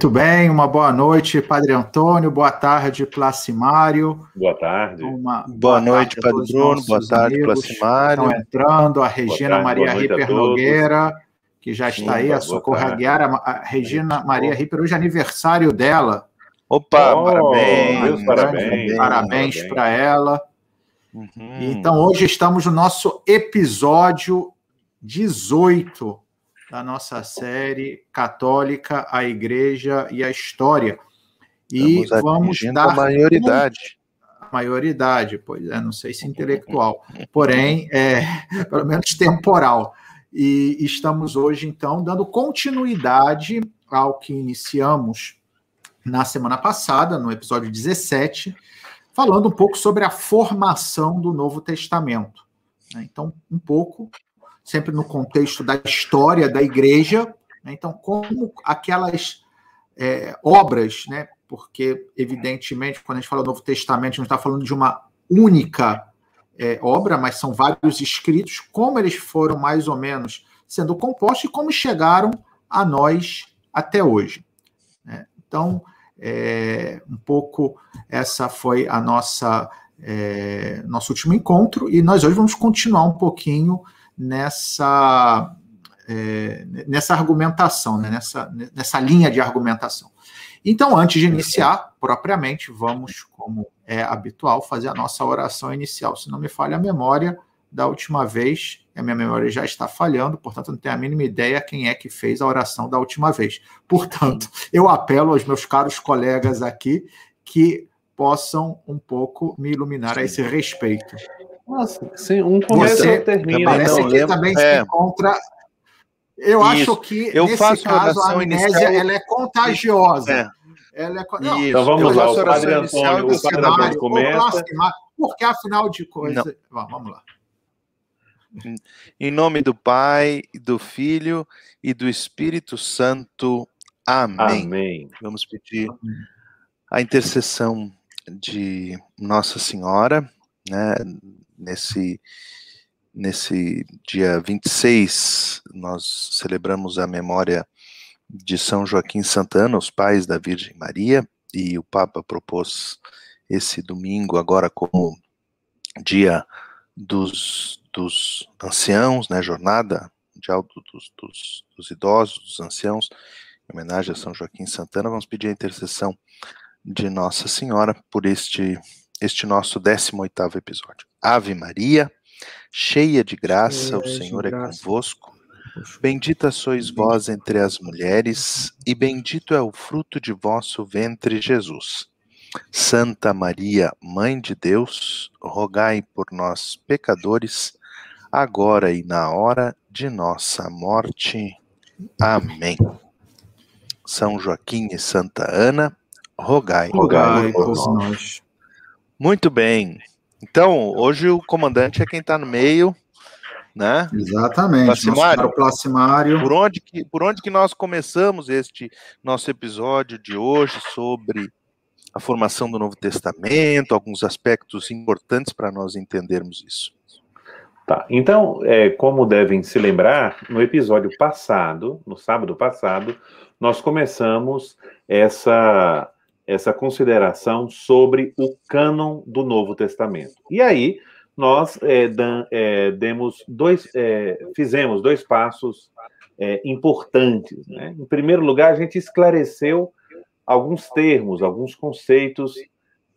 Muito bem, uma boa noite, Padre Antônio, boa tarde, Placimário. Boa tarde. Uma boa, boa noite, Padre Bruno, boa tarde, Placimário. Estão entrando, a Regina tarde, Maria Ripper Nogueira, que já está Sim, aí, a Socorro Aguiar, a Regina Maria Ripper, hoje é aniversário dela. Opa, oh, parabéns, parabéns, parabéns para ela. Uhum. Então, hoje estamos no nosso episódio 18 da nossa série Católica, a Igreja e a História. E Estamos vamos dar. A maioridade. A maioridade, pois é, não sei se intelectual, porém, é, pelo menos temporal. E estamos hoje, então, dando continuidade ao que iniciamos na semana passada, no episódio 17, falando um pouco sobre a formação do Novo Testamento. Né? Então, um pouco sempre no contexto da história da igreja. Né? Então, como aquelas é, obras, né? porque, evidentemente, quando a gente fala do Novo Testamento, a gente está falando de uma única é, obra, mas são vários escritos, como eles foram mais ou menos sendo compostos e como chegaram a nós até hoje. Né? Então, é, um pouco essa foi a nossa é, nosso último encontro e nós hoje vamos continuar um pouquinho nessa, é, nessa argumentação, né? nessa, nessa linha de argumentação. Então, antes de iniciar, propriamente, vamos, como é habitual, fazer a nossa oração inicial. Se não me falha a memória, da última vez, a minha memória já está falhando, portanto, não tenho a mínima ideia quem é que fez a oração da última vez. Portanto, eu apelo aos meus caros colegas aqui que possam um pouco me iluminar a esse respeito. Nossa, sim, um começa Você, e termina. Parece então, que também é. se encontra. Eu Isso. acho que eu nesse faço caso a amnésia inicial... ela é contagiosa. É. Ela é... Não, então vamos lá, o Padre Antônio, o Padre Antônio começa. Porque afinal de contas. Vamos lá. Em nome do Pai, do Filho e do Espírito Santo. Amém. Amém. Vamos pedir a intercessão de Nossa Senhora, né, nesse, nesse dia 26, nós celebramos a memória de São Joaquim Santana, os pais da Virgem Maria, e o Papa propôs esse domingo agora como dia dos, dos anciãos, né, jornada mundial dos, dos, dos idosos, dos anciãos, em homenagem a São Joaquim Santana, vamos pedir a intercessão de Nossa Senhora por este, este nosso 18º episódio. Ave Maria, cheia de graça, o Senhor é convosco. Bendita sois vós entre as mulheres, e bendito é o fruto de vosso ventre, Jesus. Santa Maria, Mãe de Deus, rogai por nós, pecadores, agora e na hora de nossa morte. Amém. São Joaquim e Santa Ana, rogai, rogai por nós. Muito bem. Então, hoje o comandante é quem está no meio, né? Exatamente. Placimário, Placimário. Por onde que por onde que nós começamos este nosso episódio de hoje sobre a formação do Novo Testamento, alguns aspectos importantes para nós entendermos isso. Tá. Então, é, como devem se lembrar, no episódio passado, no sábado passado, nós começamos essa essa consideração sobre o cânon do Novo Testamento. E aí nós é, dan, é, demos dois, é, fizemos dois passos é, importantes. Né? Em primeiro lugar, a gente esclareceu alguns termos, alguns conceitos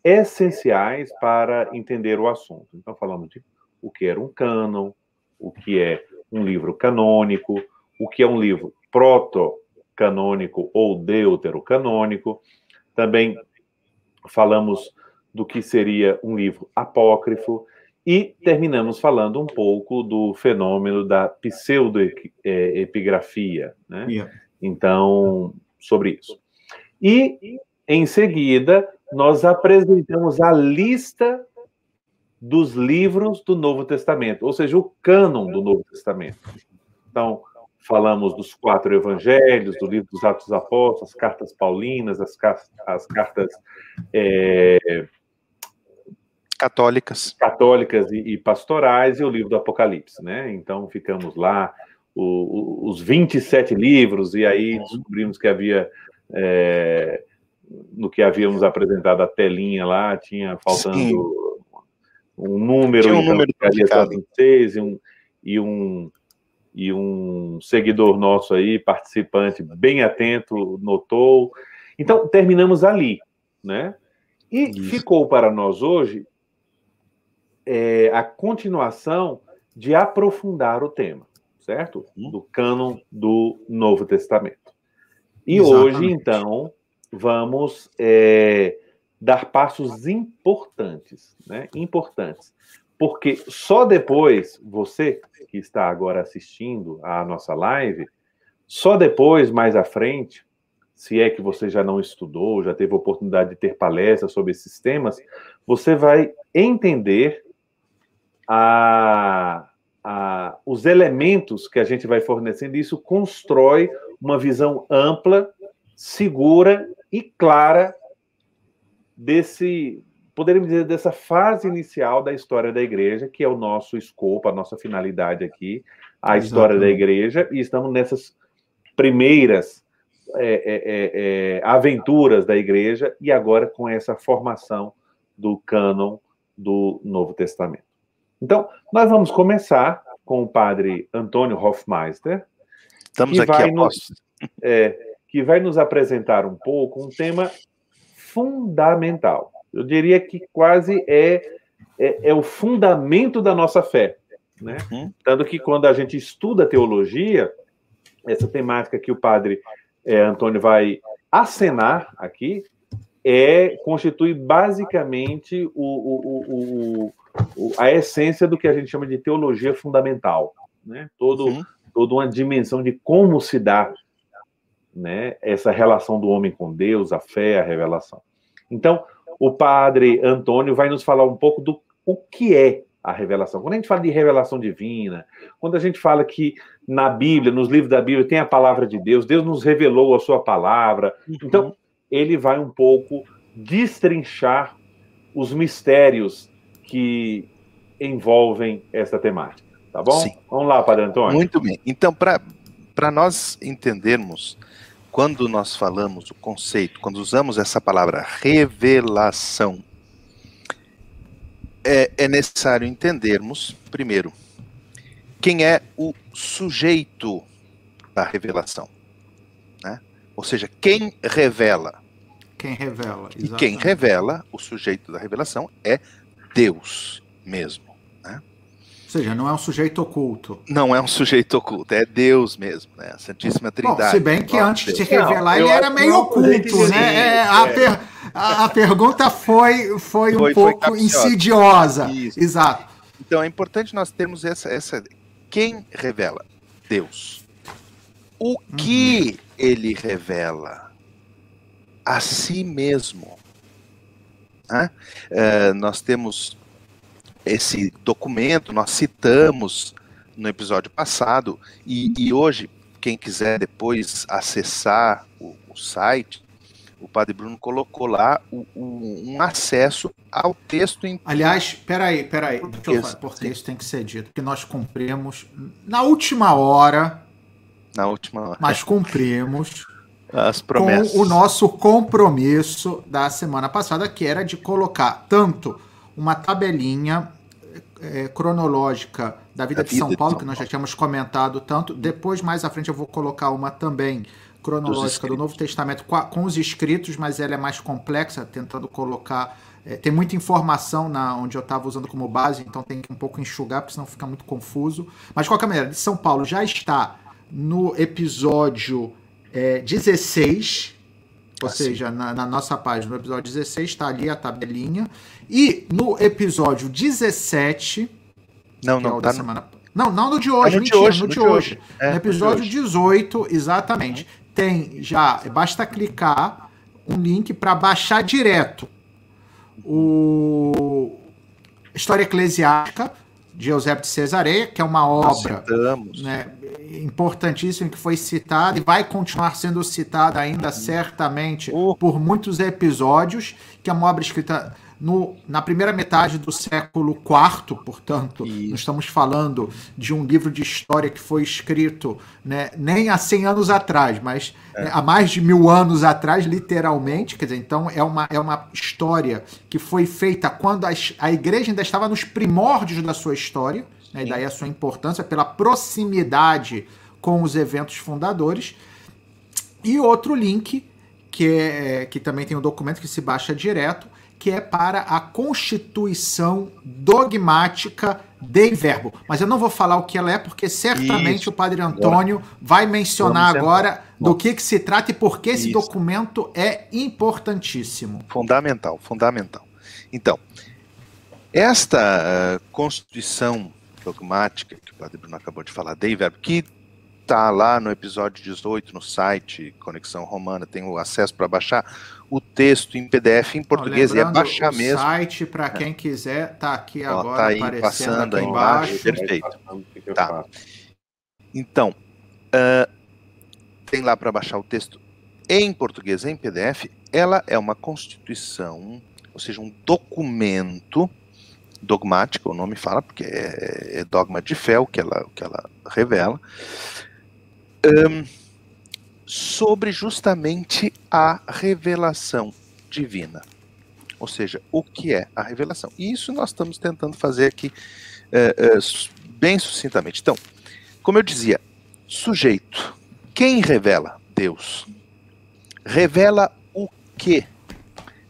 essenciais para entender o assunto. Então falamos de o que era um cânon, o que é um livro canônico, o que é um livro proto-canônico ou deuterocanônico, também falamos do que seria um livro apócrifo e terminamos falando um pouco do fenômeno da pseudoepigrafia, né? Então, sobre isso. E, em seguida, nós apresentamos a lista dos livros do Novo Testamento, ou seja, o cânon do Novo Testamento. Então, falamos dos quatro evangelhos, do livro dos Atos dos Apóstolos, as cartas paulinas, as, as cartas é, católicas, católicas e, e, pastorais e o livro do Apocalipse, né? Então ficamos lá o, o, os 27 livros e aí descobrimos que havia É, no que havíamos apresentado a telinha lá, tinha faltando Sim. um número, tinha um então, número seis, e um, e um e um seguidor nosso aí, participante bem atento, notou. Então, terminamos ali, né? E Isso. ficou para nós hoje é, a continuação de aprofundar o tema, certo? Hum. Do cânon do Novo Testamento. E Exatamente. hoje, então, vamos é, dar passos importantes, né? Importantes. Porque só depois, você que está agora assistindo à nossa live, só depois, mais à frente, se é que você já não estudou, já teve oportunidade de ter palestras sobre esses temas, você vai entender a, a, os elementos que a gente vai fornecendo, e isso constrói uma visão ampla, segura e clara desse, poderíamos dizer, dessa fase inicial da história da igreja, que é o nosso escopo, a nossa finalidade aqui, a Exatamente. história da igreja, e estamos nessas primeiras é, é, é, é, aventuras da igreja, e agora com essa formação do cânon do Novo Testamento. Então, nós vamos começar com o padre Antônio Hofmeister. Estamos vai nos, é, que vai nos apresentar um pouco um tema fundamental. Eu diria que quase é, é, é o fundamento da nossa fé. Né? Uhum. Tanto que quando a gente estuda teologia, essa temática que o padre é, Antônio vai acenar aqui, é constitui basicamente o, o, o, a essência do que a gente chama de teologia fundamental, né? Todo. Toda uma dimensão de como se dá né, essa relação do homem com Deus, a fé, a revelação. Então, o padre Antônio vai nos falar um pouco do o que é a revelação. Quando a gente fala de revelação divina, quando a gente fala que na Bíblia, nos livros da Bíblia, tem a palavra de Deus, Deus nos revelou a sua palavra. Uhum. Então, ele vai um pouco destrinchar os mistérios que envolvem essa temática. Tá bom? Sim. Vamos lá, Padre Antônio. Muito bem. Então, para nós entendermos, quando nós falamos o conceito, quando usamos essa palavra revelação, é, é necessário entendermos, primeiro, quem é o sujeito da revelação. Né? Ou seja, quem revela. Quem revela. Exatamente. E quem revela, o sujeito da revelação, é Deus mesmo. Ou seja, não é um sujeito oculto. Não é um sujeito oculto, é Deus mesmo, né? A Santíssima Trindade. Bom, se bem que antes de se revelar, não, ele era meio oculto, né? É, a, per, a, a, pergunta foi, foi, foi um pouco foi insidiosa. Isso. Exato. Então é importante nós termos essa, essa. Quem revela? Deus. O uhum. que ele revela? A si mesmo. Né? Uh, nós temos esse documento, nós citamos no episódio passado, e, e hoje, quem quiser depois acessar o, o, site, o Padre Bruno colocou lá o, o, um acesso ao texto em. Aliás, peraí, peraí, deixa eu falar, porque isso tem que ser dito, que nós cumprimos na última hora. Na última hora. Mas cumprimos as promessas. Com o nosso compromisso da semana passada, que era de colocar tanto uma tabelinha é, cronológica da vida, de, São Paulo, que nós já tínhamos comentado tanto. Depois, mais à frente, eu vou colocar uma também cronológica do Novo Testamento com, a, com, os escritos, mas ela é mais complexa, tentando colocar. É, tem muita informação na onde eu estava usando como base, então tem que um pouco enxugar, porque senão fica muito confuso. Mas, de qualquer maneira, de São Paulo já está no episódio é, 16, ou assim. seja, na, na, nossa página, no episódio 16, está ali a tabelinha. E no episódio 17. Não, não, é tá semana... não, não no de hoje, é no mentira, de hoje, no, no de, hoje. hoje. É, no episódio no 18, exatamente. Tem já, basta clicar um link para baixar direto o História Eclesiástica de Eusébio de Cesareia, que é uma obra né, importantíssima que foi citada e vai continuar sendo citada ainda certamente uh. por muitos episódios, que é uma obra escrita no, na primeira metade do século IV, portanto, Isso. estamos falando de um livro de história que foi escrito né, nem há 100 anos atrás, mas é. né, há mais de mil anos atrás, literalmente. Quer dizer, então é uma, é uma história que foi feita quando a, a igreja ainda estava nos primórdios da sua história, né, e daí a sua importância pela proximidade com os eventos fundadores. E outro link, que, é, que também tem um documento que se baixa direto, que é para a constituição dogmática de verbo. Mas eu não vou falar o que ela é, porque certamente Isso. o Padre Antônio vai mencionar agora do que, que se trata e por que esse documento é importantíssimo. Fundamental, fundamental. Então, esta uh, constituição dogmática que o Padre Bruno acabou de falar, de verbo, que tá lá no episódio 18 no site Conexão Romana, tem o acesso para baixar o texto em PDF em português e é baixar o mesmo. O site para quem é. quiser tá aqui Ó, agora tá aí passando aí embaixo. Perfeito. Tá. Então, uh, tem lá para baixar o texto em português em PDF. Ela é uma constituição, ou seja, um documento dogmático, o nome fala, porque é, é dogma de fé o que ela, o que ela revela um, sobre justamente a revelação divina. Ou seja, o que é a revelação. E isso nós estamos tentando fazer aqui uh, uh, bem sucintamente. Então, como eu dizia, sujeito. Quem revela? Deus. Revela o quê?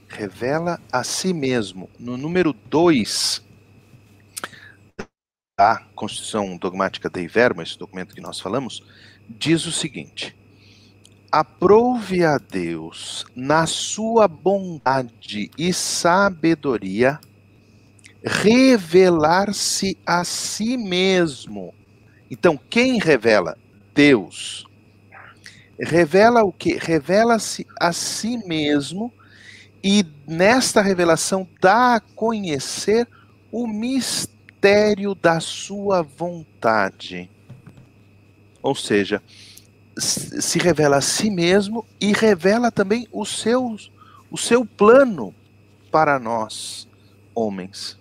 Revela a si mesmo. No número 2 da Constituição Dogmática Verbo, esse documento que nós falamos, diz o seguinte: Aprove a Deus, na sua bondade e sabedoria, revelar-se a si mesmo. Então, quem revela? Deus. Revela o que? Revela-se a si mesmo e nesta revelação dá a conhecer o mistério da sua vontade ou seja, se revela a si mesmo e revela também o seu, o seu plano para nós, homens.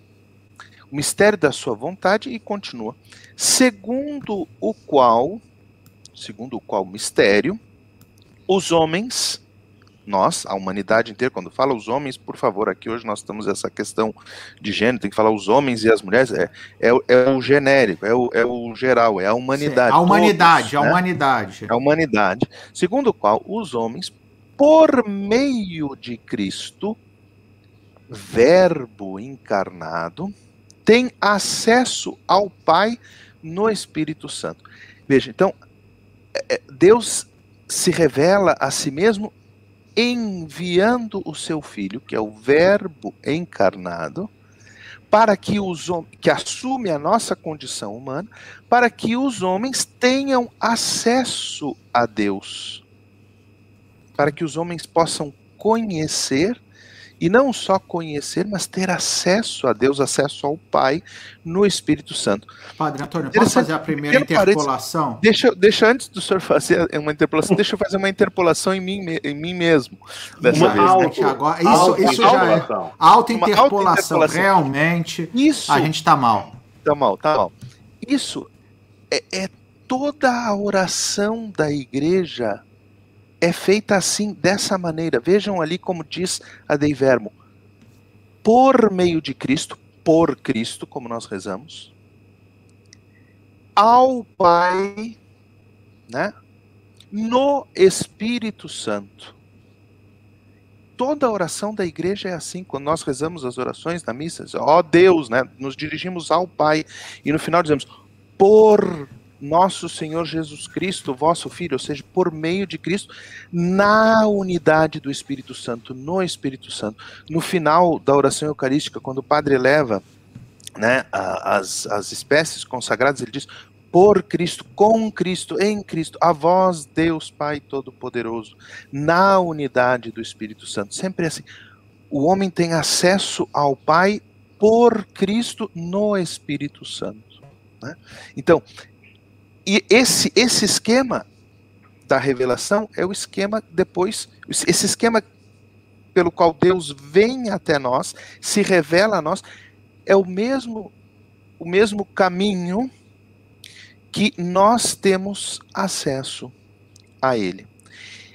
O mistério da sua vontade e continua. Segundo o qual, segundo o qual mistério, os homens nós, a humanidade inteira, quando fala os homens, por favor, aqui hoje nós estamos essa questão de gênero, tem que falar os homens e as mulheres, é, é, é o genérico, é o, é o geral, é a humanidade. Sim, a humanidade, todos, a né? humanidade. A humanidade, segundo o qual os homens, por meio de Cristo, verbo encarnado, têm acesso ao Pai no Espírito Santo. Veja, então, é, é, Deus se revela a si mesmo enviando o seu filho, que é o Verbo encarnado, para que os que assume a nossa condição humana, para que os homens tenham acesso a Deus, para que os homens possam conhecer e não só conhecer, mas ter acesso a Deus, acesso ao Pai no Espírito Santo. Padre Antônio, posso fazer a primeira interpolação? Deixa, deixa antes do senhor fazer uma interpolação, deixa eu fazer uma interpolação em mim, em mim mesmo. Dessa uma vez, auto, né? agora, isso, auto, isso já é auto interpolação, realmente. Isso. A gente está mal. Está mal, está mal. Isso é, é toda a oração da igreja é feita assim, dessa maneira. Vejam ali como diz a Dei Vermo. Por meio de Cristo, por Cristo, como nós rezamos, ao Pai, né? No Espírito Santo. Toda a oração da igreja é assim, quando nós rezamos as orações da missa, ó Deus, né? Nos dirigimos ao Pai e no final dizemos por nosso Senhor Jesus Cristo, vosso Filho, ou seja, por meio de Cristo, na unidade do Espírito Santo, no Espírito Santo. No final da oração eucarística, quando o Padre leva né, as, as espécies consagradas, ele diz: por Cristo, com Cristo, em Cristo, a vós, Deus Pai Todo-Poderoso, na unidade do Espírito Santo. Sempre assim. O homem tem acesso ao Pai por Cristo no Espírito Santo. Né? Então, e esse, esse esquema da revelação é o esquema depois, esse esquema pelo qual Deus vem até nós, se revela a nós, é o mesmo o mesmo caminho que nós temos acesso a ele.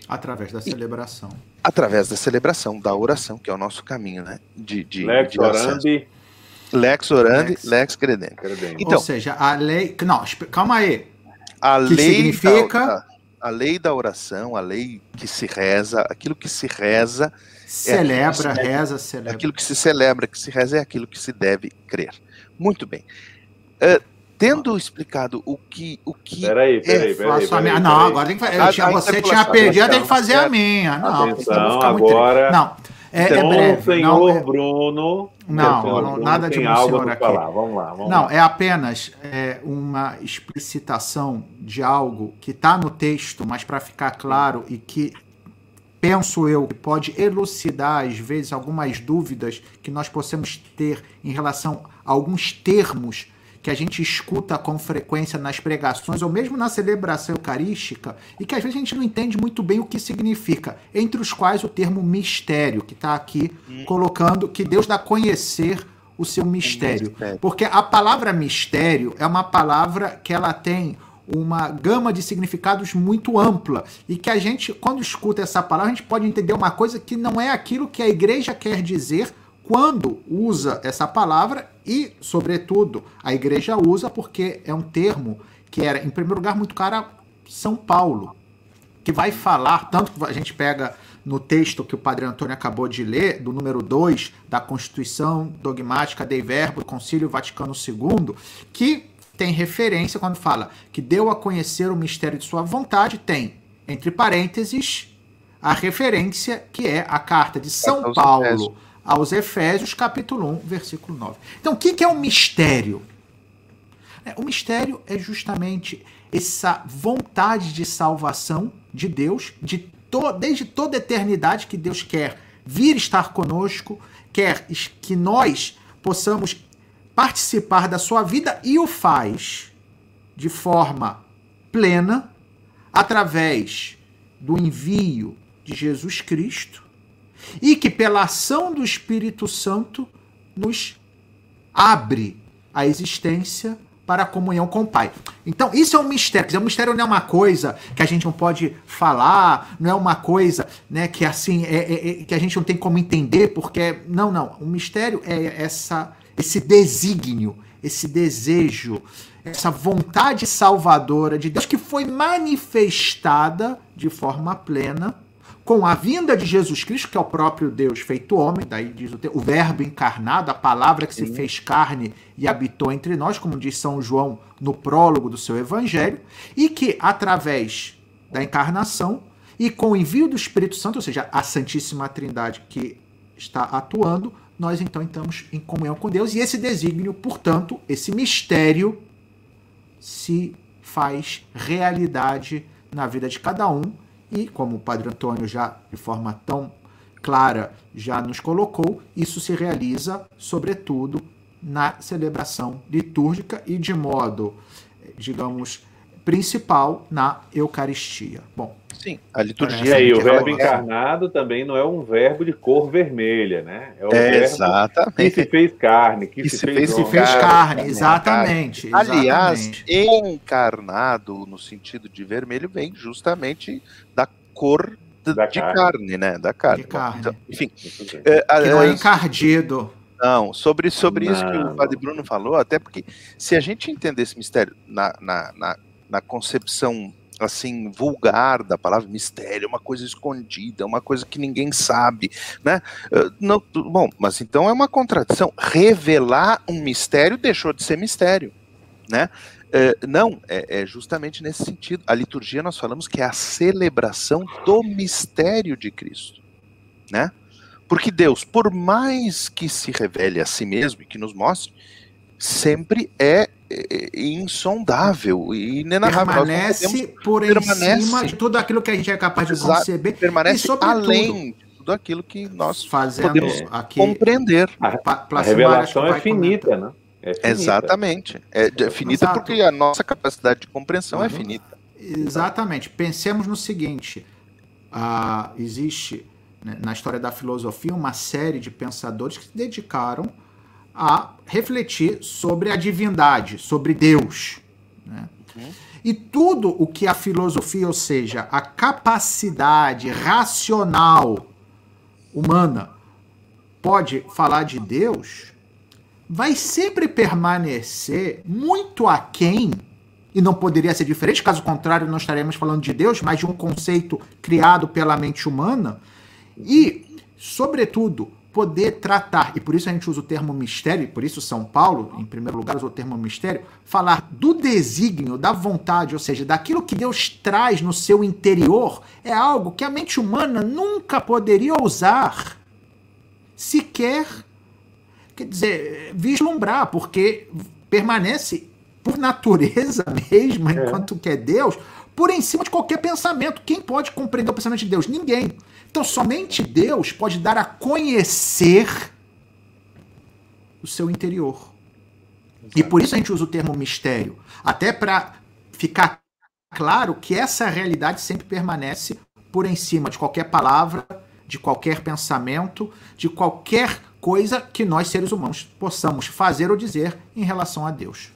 Através da celebração. E, através da celebração, da oração, que é o nosso caminho, né? De, de, Lex de orandi. Lex orandi, lex, lex. Então, Ou seja, a lei. Não, calma aí. A que lei significa. Da, a lei da oração, a lei que se reza, aquilo que se reza. Celebra, é reza, celebra. Aquilo que se celebra, que se reza é aquilo que se deve crer. Muito bem. Uh, tendo explicado o que. O que peraí, peraí, é, peraí, peraí, peraí, Não, agora tem que fazer. Você tinha perdido, tem que fazer a minha. Não, atenção, agora. Não. É, então, é breve. senhor não, é... Bruno. Não, não Bruno nada de um senhor aqui. Falar. Vamos lá, vamos não, lá. é apenas é, uma explicitação de algo que está no texto, mas para ficar claro e que penso eu que pode elucidar às vezes algumas dúvidas que nós possamos ter em relação a alguns termos que a gente escuta com frequência nas pregações ou mesmo na celebração eucarística e que às vezes a gente não entende muito bem o que significa, entre os quais o termo mistério, que está aqui hum. colocando que Deus dá a conhecer o seu mistério. mistério. Porque a palavra mistério é uma palavra que ela tem uma gama de significados muito ampla e que a gente, quando escuta essa palavra, a gente pode entender uma coisa que não é aquilo que a igreja quer dizer quando usa essa palavra e, sobretudo, a igreja usa porque é um termo que era, em primeiro lugar, muito caro a São Paulo, que vai falar, tanto que a gente pega no texto que o Padre Antônio acabou de ler, do número 2 da Constituição Dogmática Dei Verbo Concílio Vaticano II, que tem referência quando fala que deu a conhecer o mistério de sua vontade, tem, entre parênteses, a referência que é a carta de São Paulo aos Efésios, capítulo 1, versículo 9. Então, o que é um mistério? É, o mistério é justamente essa vontade de salvação de Deus, de to desde toda a eternidade que Deus quer vir estar conosco, quer que nós possamos participar da sua vida e o faz de forma plena através do envio de Jesus Cristo e que, pela ação do Espírito Santo, nos abre a existência para a comunhão com o Pai. Então, isso é um mistério. Dizer, um mistério não é uma coisa que a gente não pode falar, não é uma coisa né, que assim é, é, é, que a gente não tem como entender, porque. Não, não. O mistério é essa, esse desígnio, esse desejo, essa vontade salvadora de Deus que foi manifestada de forma plena com a vinda de Jesus Cristo, que é o próprio Deus feito homem, daí diz o, o verbo encarnado, a palavra que se Sim. fez carne e habitou entre nós, como diz São João no prólogo do seu evangelho, e que através da encarnação e com o envio do Espírito Santo, ou seja, a Santíssima Trindade que está atuando, nós então estamos em comunhão com Deus e esse desígnio, portanto, esse mistério se faz realidade na vida de cada um e, como o Padre Antônio já de forma tão clara já nos colocou, isso se realiza, sobretudo, na celebração litúrgica e de modo, digamos, principal na Eucaristia. Bom, Sim, a liturgia. E aí, o verbo encarnado também não é um verbo de cor vermelha, né? É o é, exatamente. que se fez carne, que, que se, se, fez, se fez carne, exatamente, Aliás, encarnado no sentido de vermelho vem justamente da cor de, da de carne. carne. né? Da carne. De carne. Então, enfim. É, que não é encardido. Não, sobre, sobre não. isso que o Padre Bruno falou, até porque se a gente entender esse mistério na, na, na, na concepção assim vulgar da palavra mistério, é uma coisa escondida, uma coisa que ninguém sabe, né? Uh, não, bom, mas então é uma contradição. Revelar um mistério deixou de ser mistério, né? Uh, não, é, é, justamente nesse sentido. A liturgia nós falamos que é a celebração do mistério de Cristo, né? Porque Deus, por mais que se revele a si mesmo e que nos mostre, sempre é, é, é insondável e inenarrável. Permanece por permanece, cima de tudo aquilo que a gente é capaz de exato, conceber. Permanece além de tudo aquilo que nós Fazendo podemos aqui, compreender. A, a revelação é finita, né? É finita. Exatamente. É, é finita Exato. porque a nossa capacidade de compreensão é uhum. é finita. Exatamente. Pensemos no seguinte: ah, existe né, na história da filosofia uma série de pensadores que se dedicaram a refletir sobre a divindade, sobre Deus. Né? E tudo o que a filosofia, ou seja, a capacidade racional humana, pode falar de Deus, vai sempre permanecer muito aquém, e não poderia ser diferente, caso contrário, não estaremos falando de Deus, mas de um conceito criado pela mente humana, e, sobretudo, poder tratar, e por isso a gente usa o termo mistério, e por isso São Paulo, em primeiro lugar, usa o termo mistério, falar do desígnio, da vontade, ou seja, daquilo que Deus traz no seu interior, é algo que a mente humana nunca poderia usar, sequer, quer dizer, vislumbrar, porque permanece por natureza mesmo, é. enquanto que é Deus, por em cima de qualquer pensamento. Quem pode compreender o pensamento de Deus? Ninguém. Então, somente Deus pode dar a conhecer o seu interior. Exato. E por isso a gente usa o termo mistério até para ficar claro que essa realidade sempre permanece por em cima de qualquer palavra, de qualquer pensamento, de qualquer coisa que nós seres humanos possamos fazer ou dizer em relação a Deus.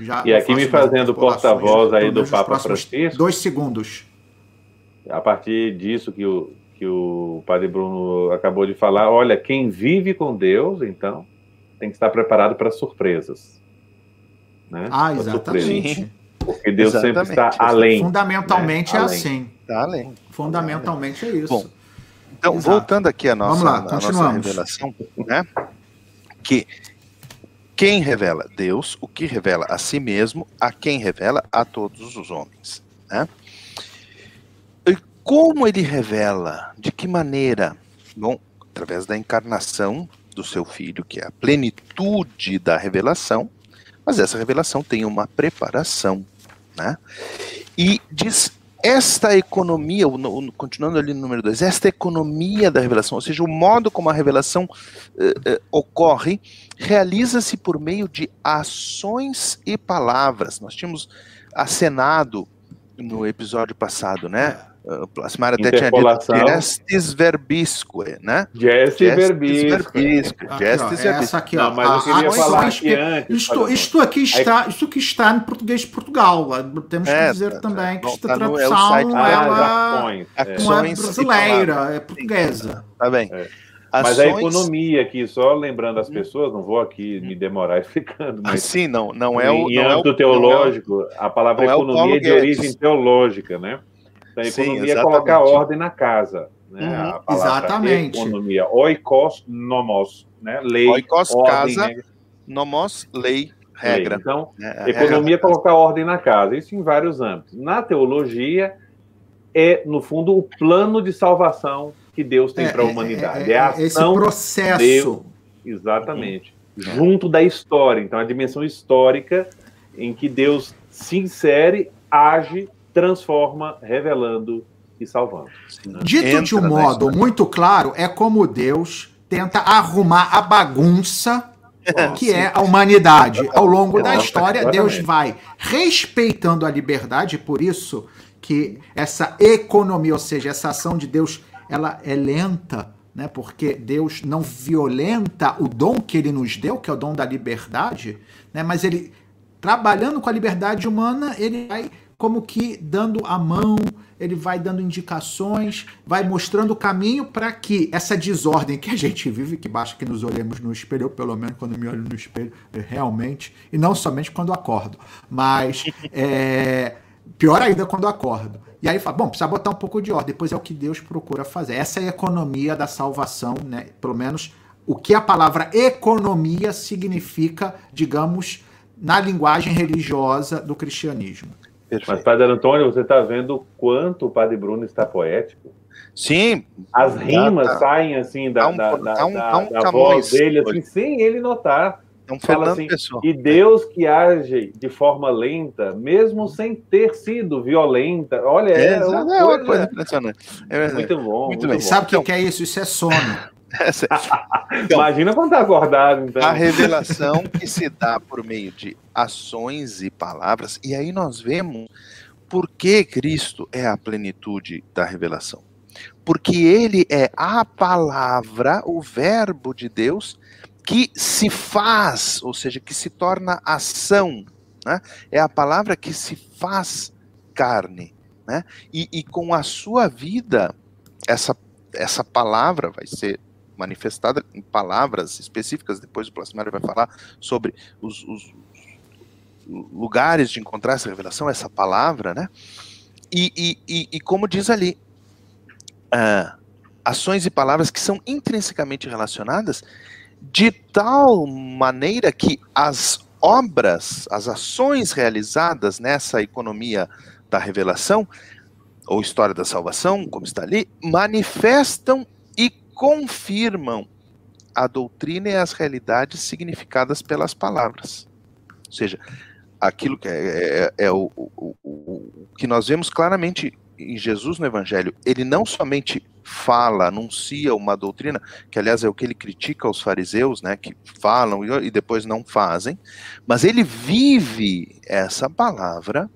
Já e aqui me fazendo porta-voz aí do Papa Francisco. Dois segundos. A partir disso que o, que o Padre Bruno acabou de falar, olha, quem vive com Deus, então, tem que estar preparado para surpresas. Né? Ah, exatamente. Porque Deus exatamente. sempre está além. Fundamentalmente né? é além. assim. Está além. Fundamentalmente é isso. Bom, então, Exato. voltando aqui à nossa, lá, a nossa revelação, né? Que quem revela? Deus, o que revela a si mesmo, a quem revela? A todos os homens. Né? E como ele revela? De que maneira? Bom, através da encarnação do seu filho, que é a plenitude da revelação, mas essa revelação tem uma preparação. Né? E diz esta economia, continuando ali no número 2, esta economia da revelação, ou seja, o modo como a revelação uh, uh, ocorre, realiza-se por meio de ações e palavras. Nós tínhamos acenado no episódio passado, né? Uh, a Simara até tinha dito gestis verbisque, né? Gestis verbisque. Gestis verbisque. Essa aqui, ó. Não, mas eu queria falar aqui antes. Isto, isto aqui está, isto aqui está em português de Portugal. Temos que é, dizer também que esta tá tradução é ela é, não é brasileira, é portuguesa. Tá bem. É. Ações... Mas a economia aqui, só lembrando as pessoas, não vou aqui me demorar explicando, mas. Sim, não, não é o. Em âmbito é o, teológico, é a palavra economia é de origem teológica, né? Então, a economia Sim, coloca ordem na casa. Né? Uhum, exatamente. Economia. Oikos nomos, né? Lei. Oikos, ordem, casa, regra. nomos, lei, regra. Lei. Então, é, economia regra colocar ordem na casa. Isso em vários âmbitos. Na teologia, é, no fundo, o plano de salvação que Deus tem é, para a é, humanidade. É, é, a ação esse processo. Deus, exatamente. Uhum. Junto da história. Então, a dimensão histórica em que Deus se insere, age transforma, revelando e salvando. Dito Entra de um modo muito claro, é como Deus tenta arrumar a bagunça que é a humanidade. Ao longo da história, Deus vai respeitando a liberdade, por isso que essa economia, ou seja, essa ação de Deus, ela é lenta, né? Porque Deus não violenta o dom que ele nos deu, que é o dom da liberdade, né? Mas ele trabalhando com a liberdade humana, ele vai como que dando a mão, ele vai dando indicações, vai mostrando o caminho para que essa desordem que a gente vive, que basta que nos olhemos no espelho, eu pelo menos quando me olho no espelho, realmente, e não somente quando acordo, mas é, pior ainda quando acordo. E aí fala, bom, precisa botar um pouco de ordem, depois é o que Deus procura fazer. Essa é a economia da salvação, né? Pelo menos o que a palavra economia significa, digamos, na linguagem religiosa do cristianismo. Perfeito. Mas, Padre Antônio, você está vendo o quanto o Padre Bruno está poético? Sim. As rimas tá, saem assim da, um, da, da, um, da, um da voz dele, assim, sem ele notar. Não fala assim, e Deus que age de forma lenta, mesmo sem ter sido violenta. Olha, é, é uma, é uma coisa impressionante. É muito bom. Muito, muito bem. Bom. Sabe o então, que é isso? Isso é sono. então, Imagina quando está acordado. Então. A revelação que se dá por meio de ações e palavras, e aí nós vemos por que Cristo é a plenitude da revelação. Porque ele é a palavra, o verbo de Deus, que se faz, ou seja, que se torna ação. Né? É a palavra que se faz carne. Né? E, e com a sua vida, essa, essa palavra vai ser manifestada em palavras específicas. Depois o Placimário vai falar sobre os, os, lugares de encontrar essa revelação, essa palavra, né? E, e, e, e como diz ali, uh, ações e palavras que são intrinsecamente relacionadas de tal maneira que as obras, as ações realizadas nessa economia da revelação, ou história da salvação, como está ali, manifestam confirmam a doutrina e as realidades significadas pelas palavras. Ou seja, aquilo que é, é, é o, o, o, que nós vemos claramente em Jesus no Evangelho, ele não somente fala, anuncia uma doutrina, que aliás é o que ele critica aos fariseus, né, que falam e depois não fazem, mas ele vive essa palavra,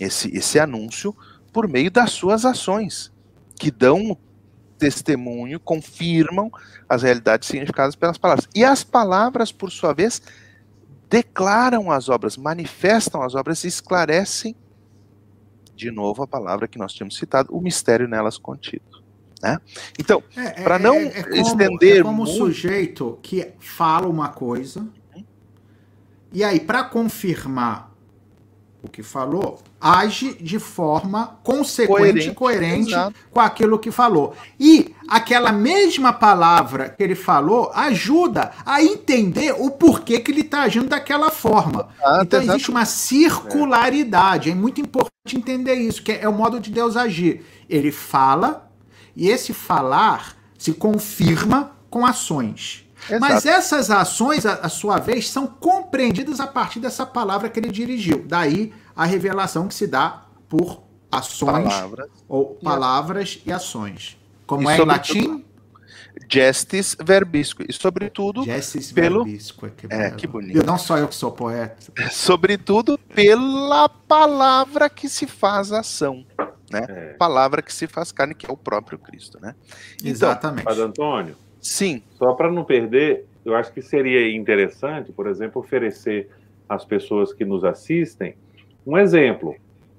esse, esse anúncio, por meio das suas ações, que dão testemunho, confirmam as realidades significadas pelas palavras. E as palavras, por sua vez, declaram as obras, manifestam as obras e esclarecem, de novo a palavra que nós tínhamos citado, o mistério nelas contido. Né? Então, é, para é, não é, é como, estender. É como o sujeito que fala uma coisa, uhum. e aí, para confirmar o que falou, age de forma consequente, coerente, coerente com aquilo que falou. E aquela mesma palavra que ele falou ajuda a entender o porquê que ele está agindo daquela forma. Ah, então existe uma circularidade. É. é muito importante entender isso, que é o modo de Deus agir. Ele fala e esse falar se confirma com ações. Exato. Mas essas ações, a, a, sua vez, são compreendidas a partir dessa palavra que ele dirigiu. Daí a revelação que se dá por ações palavras. ou palavras e, ações. Como e é em latim? Gestis verbisco. E sobretudo. Gestis pelo... verbisco. Que é, que bonito. E não só eu que sou poeta. Sobretudo pela palavra que se faz ação. Né? É. Palavra que se faz carne, que é o próprio Cristo. Né? Então, Exatamente. Padre Antônio, Sim. Só para não perder, eu acho que seria interessante, por exemplo, oferecer às pessoas que nos assistem um exemplo.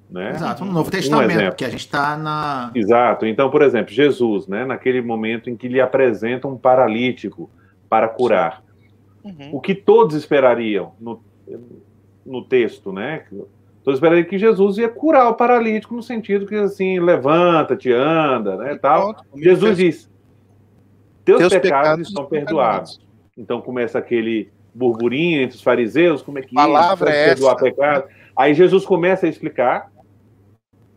Né? Exato, no Novo Testamento, um que a gente está na. Exato. Então, por exemplo, Jesus, né, naquele momento em que lhe apresenta um paralítico para curar. Uhum. O que todos esperariam no, no texto, né? Todos esperariam que Jesus ia curar o paralítico no sentido que assim, levanta-te, anda, né, tal. Jesus diz: teus, teus pecados, pecados, estão perdoados. Então começa aquele burburinho entre os fariseus, como é que palavra é perdoar essa? pecado. Aí Jesus começa a explicar,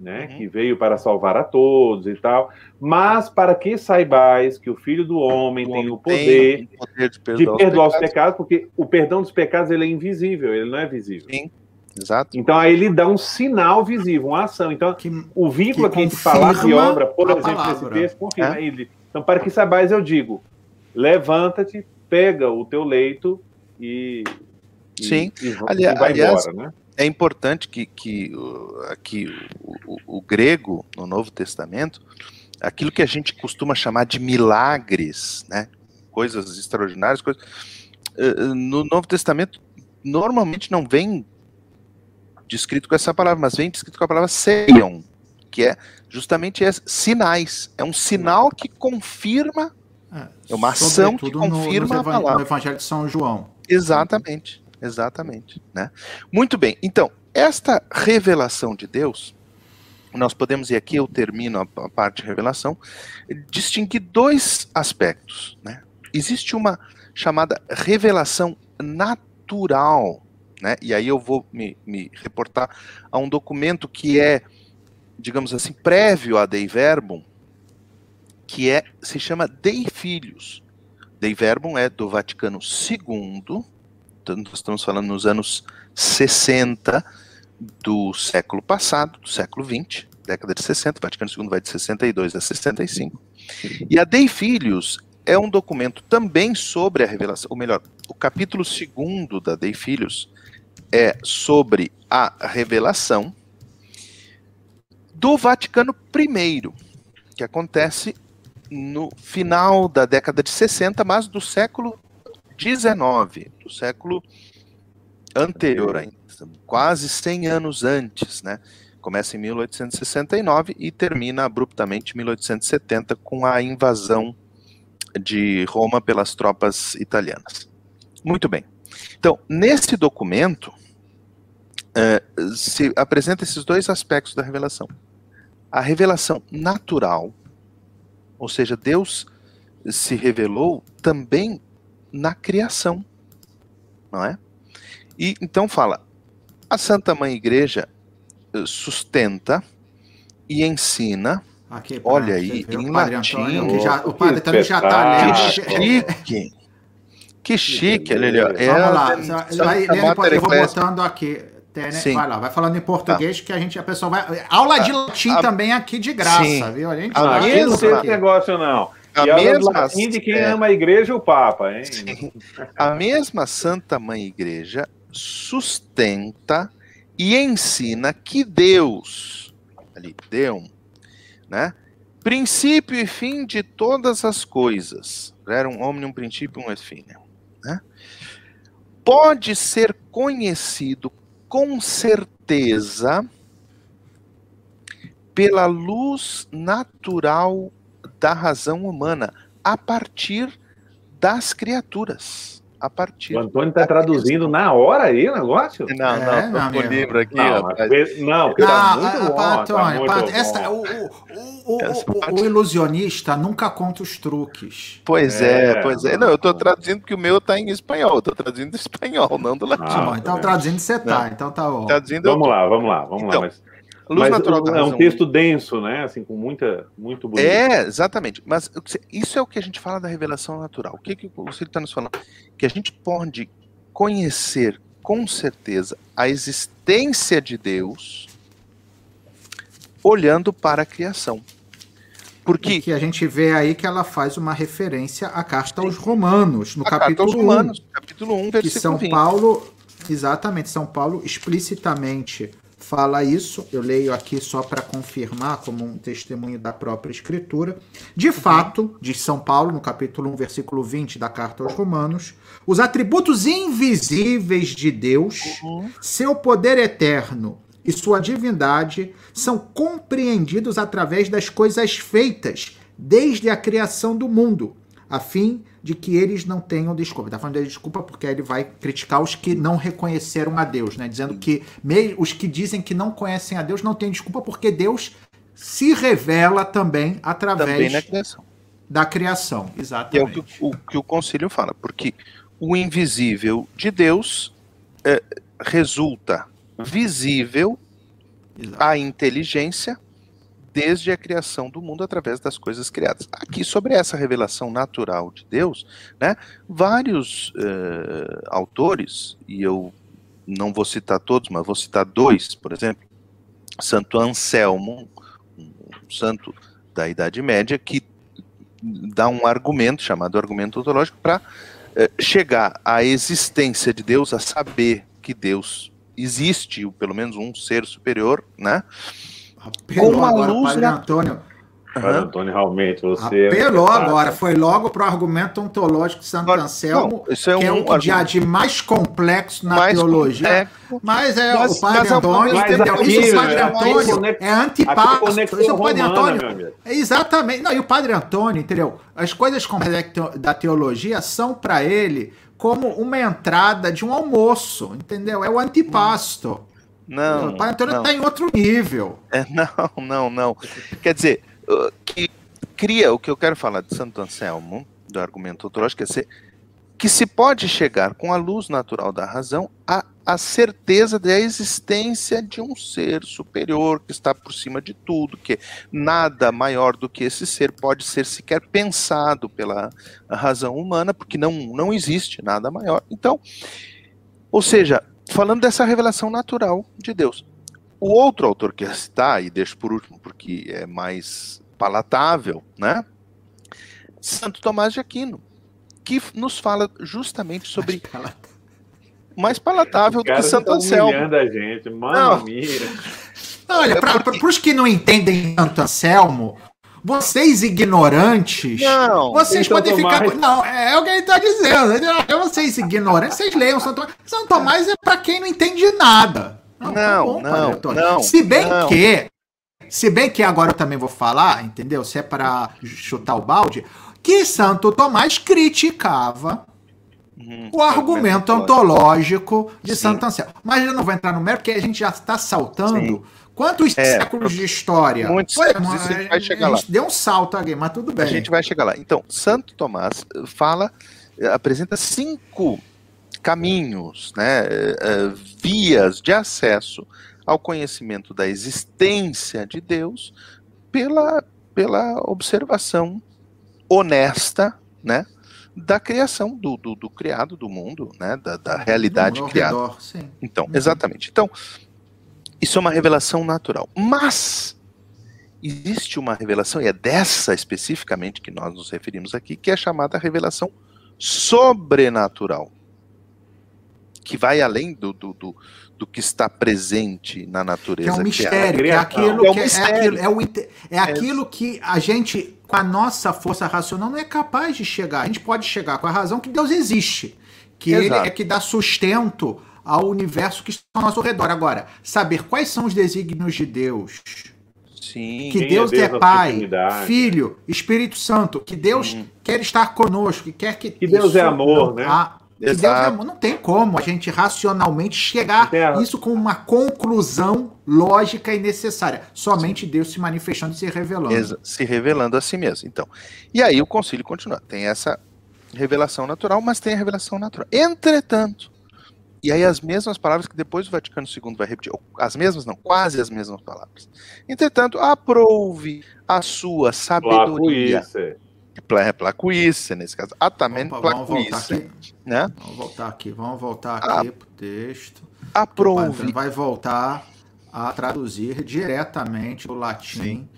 né, uhum. que veio para salvar a todos e tal, mas para que saibais que o Filho do Homem o tem o poder, tem o poder de perdoar, de perdoar os, pecados. os, pecados. porque o perdão dos pecados ele é invisível, ele não é visível. Sim. Exato. Então aí ele dá um sinal visível, uma ação. Então que, o vínculo aqui entre palavra e obra, por exemplo, palavra. nesse texto, confirma é? ele então, para que saibais, eu digo: levanta-te, pega o teu leito e. Sim, e, e, Ali, e vai aliás, embora, né? É importante que, que aqui o, o, o grego, no Novo Testamento, aquilo que a gente costuma chamar de milagres, né? coisas extraordinárias, coisas, eh, eh, no Novo Testamento normalmente não vem descrito com essa palavra, mas vem descrito com a palavra seion, que é justamente é sinais. É um sinal que confirma, é, é uma ação que confirma no, no, a palavra. No Evangelho de São João. Exatamente, exatamente. Né? Muito bem, então, esta revelação de Deus, nós podemos, e aqui eu termino a, a parte de revelação, distinguir dois aspectos. Né? Existe uma chamada revelação natural, né? e aí eu vou me, me reportar a um documento que é digamos assim, prévio a Dei Verbum, que é, se chama Dei Filhos. Dei Verbum é do Vaticano II, então nós estamos falando nos anos 60 do século passado, do século 20, década de 60, o Vaticano II vai de 62 a 65. E a Dei Filhos é um documento também sobre a revelação, ou melhor, o capítulo 2 da Dei Filhos é sobre a revelação, do Vaticano I. que acontece no final da década de 60, mas do século 19, do século anterior ainda, quase 100 anos antes, né? Começa em 1869 e termina abruptamente em 1870 com a invasão de Roma pelas tropas italianas. Muito bem. Então, nesse documento, se apresenta esses dois aspectos da revelação. A revelação natural, ou seja, Deus se revelou também na criação, não é? E então fala, a Santa Mãe Igreja eh, sustenta e ensina Aqui, Olha aí, em latim. Antônio, já, o padre também já está lendo. Que chique. Que chique, ele, é, Vamos lá, vai, vai, eu vou botando aqui. Sim. Vai lá, vai falando em português tá. que a gente, a pessoa vai. Aula de latim a, também aqui de graça, sim. viu? A gente a mesma, não tem esse negócio, não. A e mesma latim de quem é, ama a igreja o Papa, hein? Sim. A mesma Santa Mãe Igreja sustenta e ensina que Deus, ali, Deus, né? Princípio e fim de todas as coisas. Era um homem, um princípio, um fim. Né? Pode ser conhecido com certeza pela luz natural da razão humana a partir das criaturas a partir. O Antônio está traduzindo na hora aí o negócio? Não, é, não, tô com o livro aqui. Não, rapaz. não, tá muito bom, Antônio, tá muito esta, o, o, o, o, ilusionista nunca conta os truques. Pois é, é pois é. Não, eu estou traduzindo porque o meu está em espanhol. Eu estou traduzindo em espanhol, não do latim. Ah, então, traduzindo você tá, então tá bom. Traduzindo vamos lá, vamos lá, vamos então, lá. Mas... Luz Mas natural da é um texto denso, né? Assim, com muita, muito bonito. É, exatamente. Mas isso é o que a gente fala da revelação natural. O que, que o Ciro está nos falando? Que a gente pode conhecer com certeza a existência de Deus olhando para a criação. Porque que a gente vê aí que ela faz uma referência à carta aos Romanos, no a capítulo carta aos Romanos, 1, capítulo 1, versículo que São 20. Paulo, exatamente, São Paulo explicitamente fala isso, eu leio aqui só para confirmar, como um testemunho da própria Escritura. De fato, diz São Paulo, no capítulo 1, versículo 20 da carta aos Romanos, os atributos invisíveis de Deus, uhum. seu poder eterno e sua divindade são compreendidos através das coisas feitas desde a criação do mundo, a fim de que eles não tenham desculpa. Está falando de desculpa porque ele vai criticar os que não reconheceram a Deus, né? Dizendo que os que dizem que não conhecem a Deus não têm desculpa porque Deus se revela também através também criação. da criação. Exatamente. E é o que o, que o concílio fala, porque o invisível de Deus é, resulta visível Exato. à inteligência desde a criação do mundo através das coisas criadas. Aqui, sobre essa revelação natural de Deus, né, vários uh, autores, e eu não vou citar todos, mas vou citar dois, por exemplo, Santo Anselmo, um santo da Idade Média, que dá um argumento chamado argumento ontológico para uh, chegar à existência de Deus, a saber que Deus existe, ou pelo menos um ser superior, né? Apelou com uma agora, luz Padre Antônio. Padre Antônio, realmente, você. Apelou é agora, foi logo para o argumento ontológico de Santo Anselmo, não, isso é que é um, é de mais complexo na mais teologia. Complexo. Mas é mas, o Padre mas, Antônio, mas entendeu? Aqui, isso o Padre né? Antônio é antipático. Isso o Padre Antônio. É exatamente. Não, e o Padre Antônio, entendeu? As coisas da teologia são para ele como uma entrada de um almoço, entendeu? É o antipasto. Não. O Pai Antônio está em outro nível. É, não, não, não. Quer dizer, que cria o que eu quero falar de Santo Anselmo, do argumento ontológico, é ser, que se pode chegar com a luz natural da razão a a certeza da existência de um ser superior que está por cima de tudo, que nada maior do que esse ser pode ser sequer pensado pela razão humana, porque não, não existe nada maior. Então, ou seja, falando dessa revelação natural de Deus. O outro autor que está, e deixo por último porque é mais palatável, né? Santo Tomás de Aquino, que nos fala justamente sobre mais palatável do que Santo tá Anselmo. a gente, mano, Olha, para porque... os que não entendem Santo Anselmo, vocês ignorantes, Não, vocês então podem Tomás- ficar. Não, é o que ele está dizendo. É vocês ignorantes, vocês leiam São Tomás. São Tomás é para quem não entende nada. Não, Padre não, Antônio. não, Se bem não. que, se bem que agora eu também vou falar, entendeu? Se é para chutar o balde, que Santo Tomás criticava Uhum. o argumento ontológico de Santo Anselmo. Mas eu não vou entrar no mérito, porque a gente já está saltando quantos É, séculos de história. muitos Pois, séculos, isso a gente vai a chegar lá. gente deu um salto aqui, mas tudo bem. A gente vai chegar lá. Então, Santo Tomás eh, fala, eh, apresenta cinco caminhos, né, eh, vias de acesso ao conhecimento da existência de Deus pela, pela observação honesta, né, da criação do, do, do criado do mundo, né, da, da realidade Ao criada. redor, sim. Então, Uhum. exatamente. Então, isso é uma revelação natural. Mas existe uma revelação, e é dessa especificamente que nós nos referimos aqui, que é chamada revelação sobrenatural. Que vai além do, do, do, do que está presente na Que natureza. é um mistério, que é aquilo É que é, aquilo, é, o inte- é aquilo que a gente, com a nossa força racional, não é capaz de chegar. A gente pode chegar com a razão que Deus existe, que ele Exato. é que dá sustento ao universo que está ao nosso redor. Agora, saber quais são os desígnios de Deus, Sim. que é Deus Deus é, Pai. Filho, Espírito Santo, que Deus Uhum. quer estar conosco, que quer que. Que Deus isso é amor, não- né? ah, que Deus é amor. Não tem como a gente racionalmente chegar a- isso com uma conclusão lógica e necessária. Somente Deus se manifestando e se revelando. Exa- se revelando a si mesmo. Então, e aí o concílio continua. Tem essa revelação natural, mas tem a revelação natural. Entretanto, e aí as mesmas palavras que depois o Vaticano II vai repetir, as mesmas não, quase as mesmas palavras. Entretanto, aprove a sua sabedoria, Placuíce. pla- placuíce, nesse caso, atamen Opa, vamos voltar placuíce, aqui. né? Vamos voltar aqui. Vamos voltar Ah, aqui pro texto. Antônio vai voltar a traduzir diretamente o latim.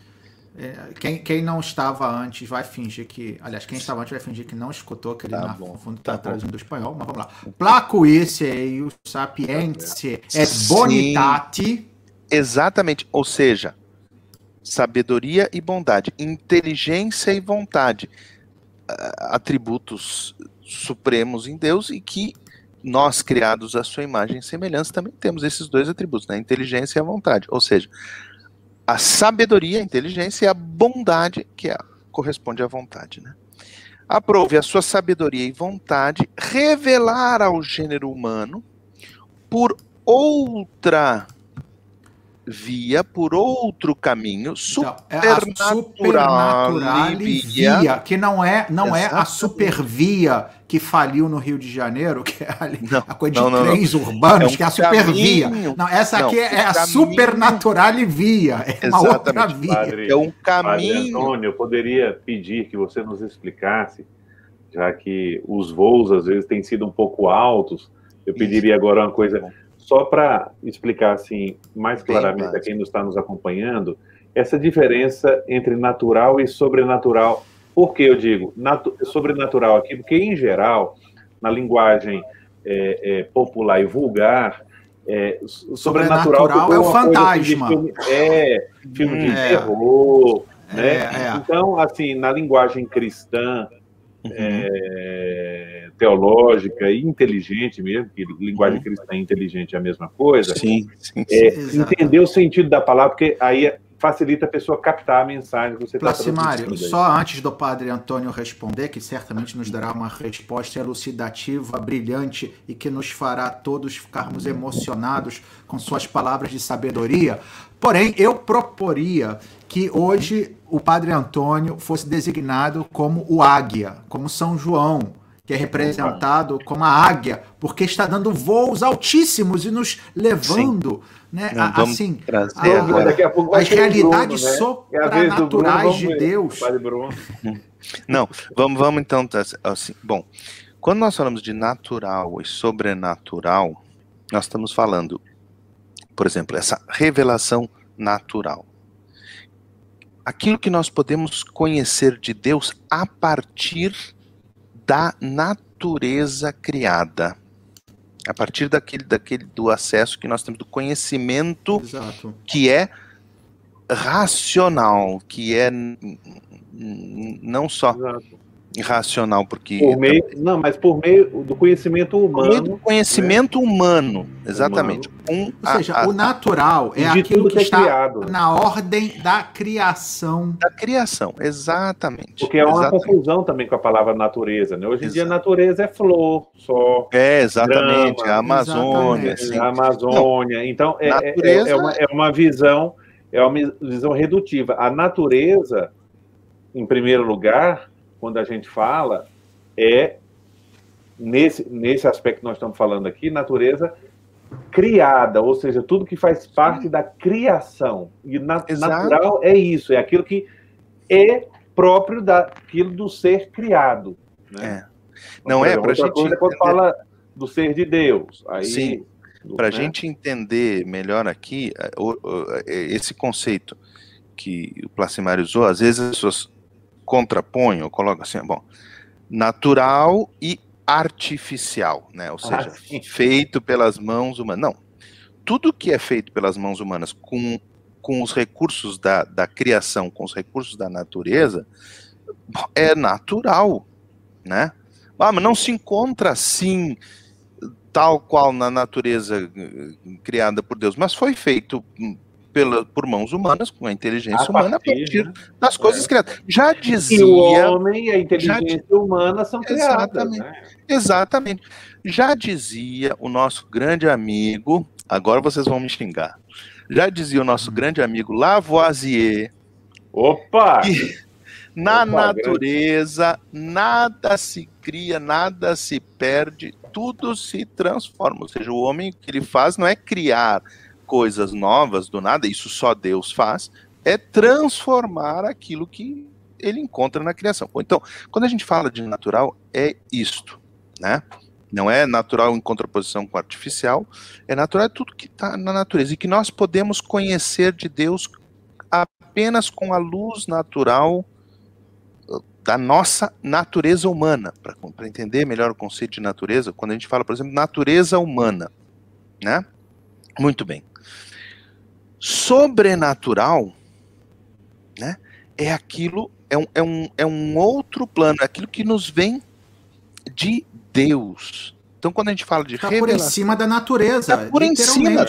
É, Quem, quem não estava antes vai fingir que. Aliás, quem estava antes vai fingir que não escutou, que ele Tá na bom, fundo tá traduzindo do espanhol. Mas vamos lá. Placuisse eius sapientiae et Sim. bonitate. exatamente, ou seja, sabedoria e bondade, inteligência e vontade, atributos supremos em Deus e que nós, criados à sua imagem e semelhança, também temos esses dois atributos, né? a inteligência e a vontade. Ou seja, a sabedoria, a inteligência e a bondade, que é, corresponde à vontade. Né? Aprove a sua sabedoria e vontade revelar ao gênero humano por outra via, por outro caminho, Então, é supernatural supernaturalivia, via. que não é, não é a supervia que faliu no Rio de Janeiro, que é ali, Não, a coisa de não, não, não. trens urbanos, É um que é a supervia. caminho. Não, essa Não, aqui é, é a caminho. supernaturalivia, é uma outra Exatamente. via. Padre, é um Padre caminho. Antônio, eu poderia pedir que você nos explicasse, já que os voos às vezes têm sido um pouco altos, eu pediria agora uma coisa, só para explicar assim mais claramente a quem nos está nos acompanhando, essa diferença entre natural e sobrenatural. Por que eu digo natu- sobrenatural aqui? Porque, em geral, na linguagem é, é, popular e vulgar, é, sobrenatural, Sobrenatural é o fantasma. filme- é, filme de É. terror, né? É, é. Então, assim, na linguagem cristã, Uhum. é, teológica e inteligente mesmo, que linguagem Uhum. cristã e inteligente é a mesma coisa, Sim, sim, é, Exato. entender o sentido da palavra, porque aí facilita a pessoa captar a mensagem que você está Placimário, só antes do padre Antônio responder, que certamente nos dará uma resposta elucidativa, brilhante e que nos fará todos ficarmos emocionados com suas palavras de sabedoria. Porém, eu proporia que hoje o padre Antônio fosse designado como o águia, como São João, que é representado como a águia, porque está dando voos altíssimos e nos levando, né, Não, a- assim, o realidades né? É sobrenaturais de. Deus. Não, vamos, vamos então, tá, assim, bom, quando nós falamos de natural e sobrenatural, nós estamos falando, por exemplo, essa revelação natural. Aquilo que nós podemos conhecer de Deus a partir da natureza criada. A partir daquele, daquele do acesso que nós temos do conhecimento Exato. que é racional, que é não só Exato racional, porque. Por meio, não, mas por meio do conhecimento humano. Por meio do conhecimento né? humano, exatamente. Humano. Ou seja, a, o natural é aquilo que, é está criado. na ordem da criação. Da criação, exatamente. Porque é uma exatamente. confusão também com a palavra natureza, né? Hoje em Exato. dia, natureza é flor só. É, exatamente. Grama, a Amazônia. Assim. A Amazônia. Não, então, é, é, é natureza... é, uma, é uma visão. É uma visão redutiva. A natureza, em primeiro lugar, quando a gente fala, é nesse, nesse aspecto que nós estamos falando aqui, natureza criada, ou seja, tudo que faz parte da criação. E na, natural é isso, é aquilo que é próprio daquilo do ser criado. Né? É. Não é para a gente coisa é quando fala do ser de Deus. Aí, Sim. Para a né? gente entender melhor aqui esse conceito que o Placimário usou, às vezes as pessoas contrapõe, ou coloca assim, bom, natural e artificial, né? Ou seja, ah, feito pelas mãos humanas. Não. Tudo que é feito pelas mãos humanas com, com os recursos da, da criação, com os recursos da natureza, é natural, né? Ah, mas não se encontra assim, tal qual na natureza eh, criada por Deus, mas foi feito pela, por mãos humanas, com a inteligência a humana, partir, a partir né? das coisas é. criadas. Já dizia. E o homem e a inteligência já, humana são criadas. Exatamente, né? exatamente. Já dizia o nosso grande amigo, agora vocês vão me xingar. Já dizia o nosso grande amigo Lavoisier. Opa! Que na Opa, natureza grande. nada se cria, nada se perde, tudo se transforma. Ou seja, o homem que ele faz não é criar, coisas novas do nada, isso só Deus faz, é transformar aquilo que ele encontra na criação. Então, quando a gente fala de natural, é isto, né? Não é natural em contraposição com artificial, é natural é tudo que está na natureza e que nós podemos conhecer de Deus apenas com a luz natural uh, da nossa natureza humana. Para entender melhor o conceito de natureza, quando a gente fala, por exemplo, natureza humana, né? Muito bem sobrenatural, né? É aquilo, é um, é um, é um outro plano, é aquilo que nos vem de Deus. Então, quando a gente fala de tá por em cima da natureza. Tá por em cima.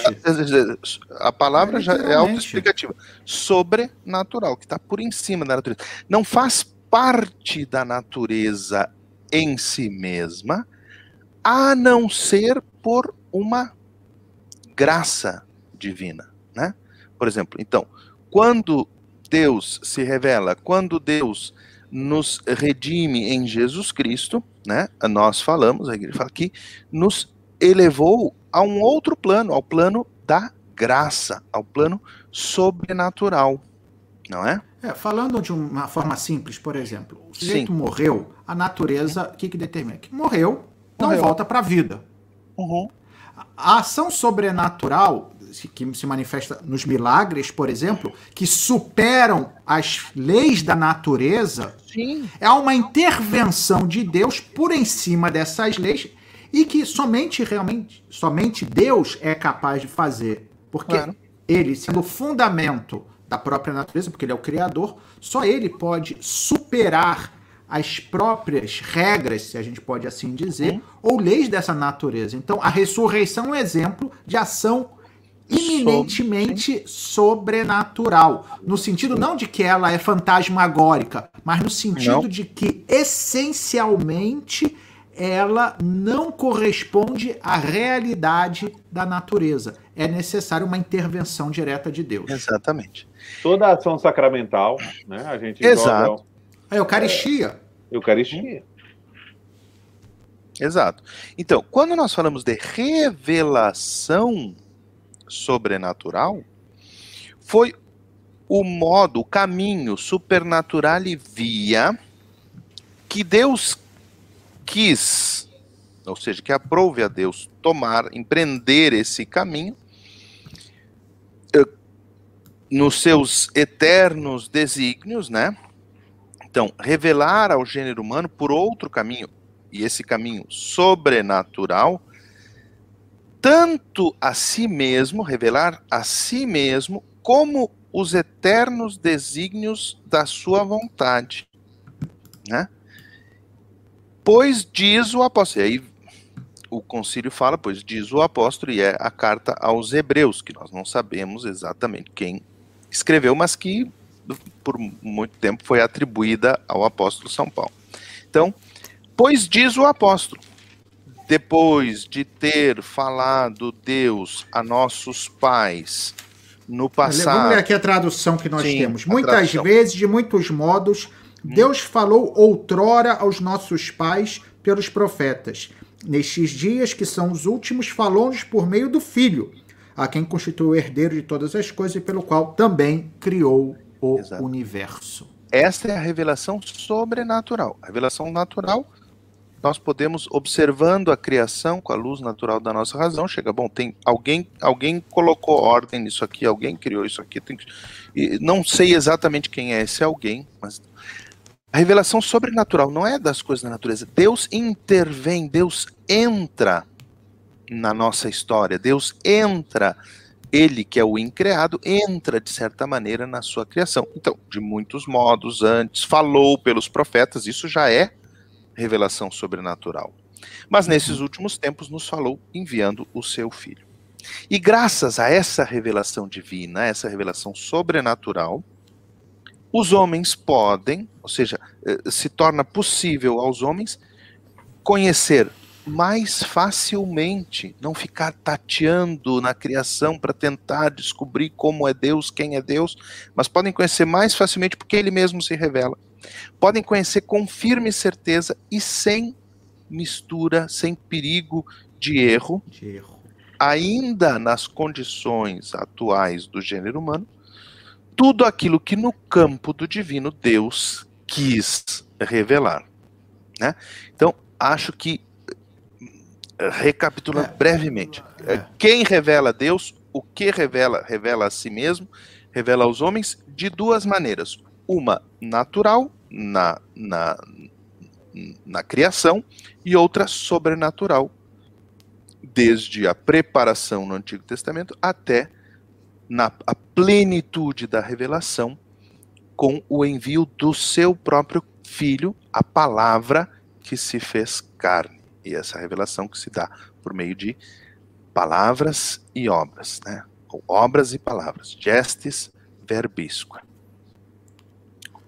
A palavra já é autoexplicativa. Sobrenatural, que está por em cima da natureza. Não faz parte da natureza em si mesma, a não ser por uma graça divina né? Por exemplo, então, quando Deus se revela, quando Deus nos redime em Jesus Cristo, né? Nós falamos, a igreja fala que nos elevou a um outro plano, ao plano da graça, ao plano sobrenatural, não é? É, falando de uma forma simples, por exemplo, o sujeito morreu, a natureza, o que, que determina? Que morreu, não morreu. volta para a vida. Uhum. A ação sobrenatural que se manifesta nos milagres, por exemplo, que superam as leis da natureza, Sim. é uma intervenção de Deus por em cima dessas leis e que somente realmente somente Deus é capaz de fazer, porque claro. ele sendo o fundamento da própria natureza, porque ele é o criador, só ele pode superar as próprias regras, se a gente pode assim dizer, ou leis dessa natureza. Então, a ressurreição é um exemplo de ação iminentemente sobrenatural. No sentido não de que ela é fantasmagórica, mas no sentido não. de que essencialmente ela não corresponde à realidade da natureza. É necessário uma intervenção direta de Deus. Exatamente. Toda ação sacramental, né? A gente Exato. Joga, a Eucaristia. É, Eucaristia. Exato. Então, quando nós falamos de revelação sobrenatural foi o modo, o caminho supernatural e via que Deus quis, ou seja, que aprove a Deus tomar, empreender esse caminho eh, nos seus eternos desígnios, né? Então, revelar ao gênero humano por outro caminho, e esse caminho sobrenatural, tanto a si mesmo, revelar a si mesmo, como os eternos desígnios da sua vontade. Né? Pois diz o apóstolo, e aí o concílio fala, pois diz o apóstolo, e é a carta aos hebreus, que nós não sabemos exatamente quem escreveu, mas que por muito tempo foi atribuída ao apóstolo São Paulo. Então, pois diz o apóstolo, depois de ter falado Deus a nossos pais no passado. Vamos ler aqui a tradução que nós Sim, temos. Muitas tradução. vezes, de muitos modos, hum. Deus falou outrora aos nossos pais pelos profetas. Nestes dias que são os últimos, falou-nos por meio do Filho, a quem constituiu o herdeiro de todas as coisas e pelo qual também criou o Exato. universo. Esta é a revelação sobrenatural. A revelação natural, nós podemos, observando a criação com a luz natural da nossa razão, chega, bom, tem alguém, alguém colocou ordem nisso aqui, alguém criou isso aqui. Tem, e não sei exatamente quem é esse alguém, mas a revelação sobrenatural não é das coisas da natureza. Deus intervém, Deus entra na nossa história, Deus entra, ele que é o increado, entra de certa maneira na sua criação. Então, de muitos modos, antes falou pelos profetas, isso já é revelação sobrenatural. Mas nesses últimos tempos nos falou enviando o seu filho. E graças a essa revelação divina, essa revelação sobrenatural, os homens podem, ou seja, eh, se torna possível aos homens conhecer mais facilmente, não ficar tateando na criação para tentar descobrir como é Deus, quem é Deus, mas podem conhecer mais facilmente porque ele mesmo se revela. Podem conhecer com firme certeza e sem mistura, sem perigo de erro, de erro. ainda nas condições atuais do gênero humano, tudo aquilo que no campo do divino Deus quis revelar. Né? Então, acho que, recapitulando é, brevemente, é. quem revela Deus, o que revela, revela a si mesmo, revela aos homens de duas maneiras. Uma natural, na, na, na criação, e outra sobrenatural, desde a preparação no Antigo Testamento até na a plenitude da revelação com o envio do seu próprio filho, a palavra que se fez carne. E essa revelação que se dá por meio de palavras e obras, né? Ou obras e palavras, gestes verbisque.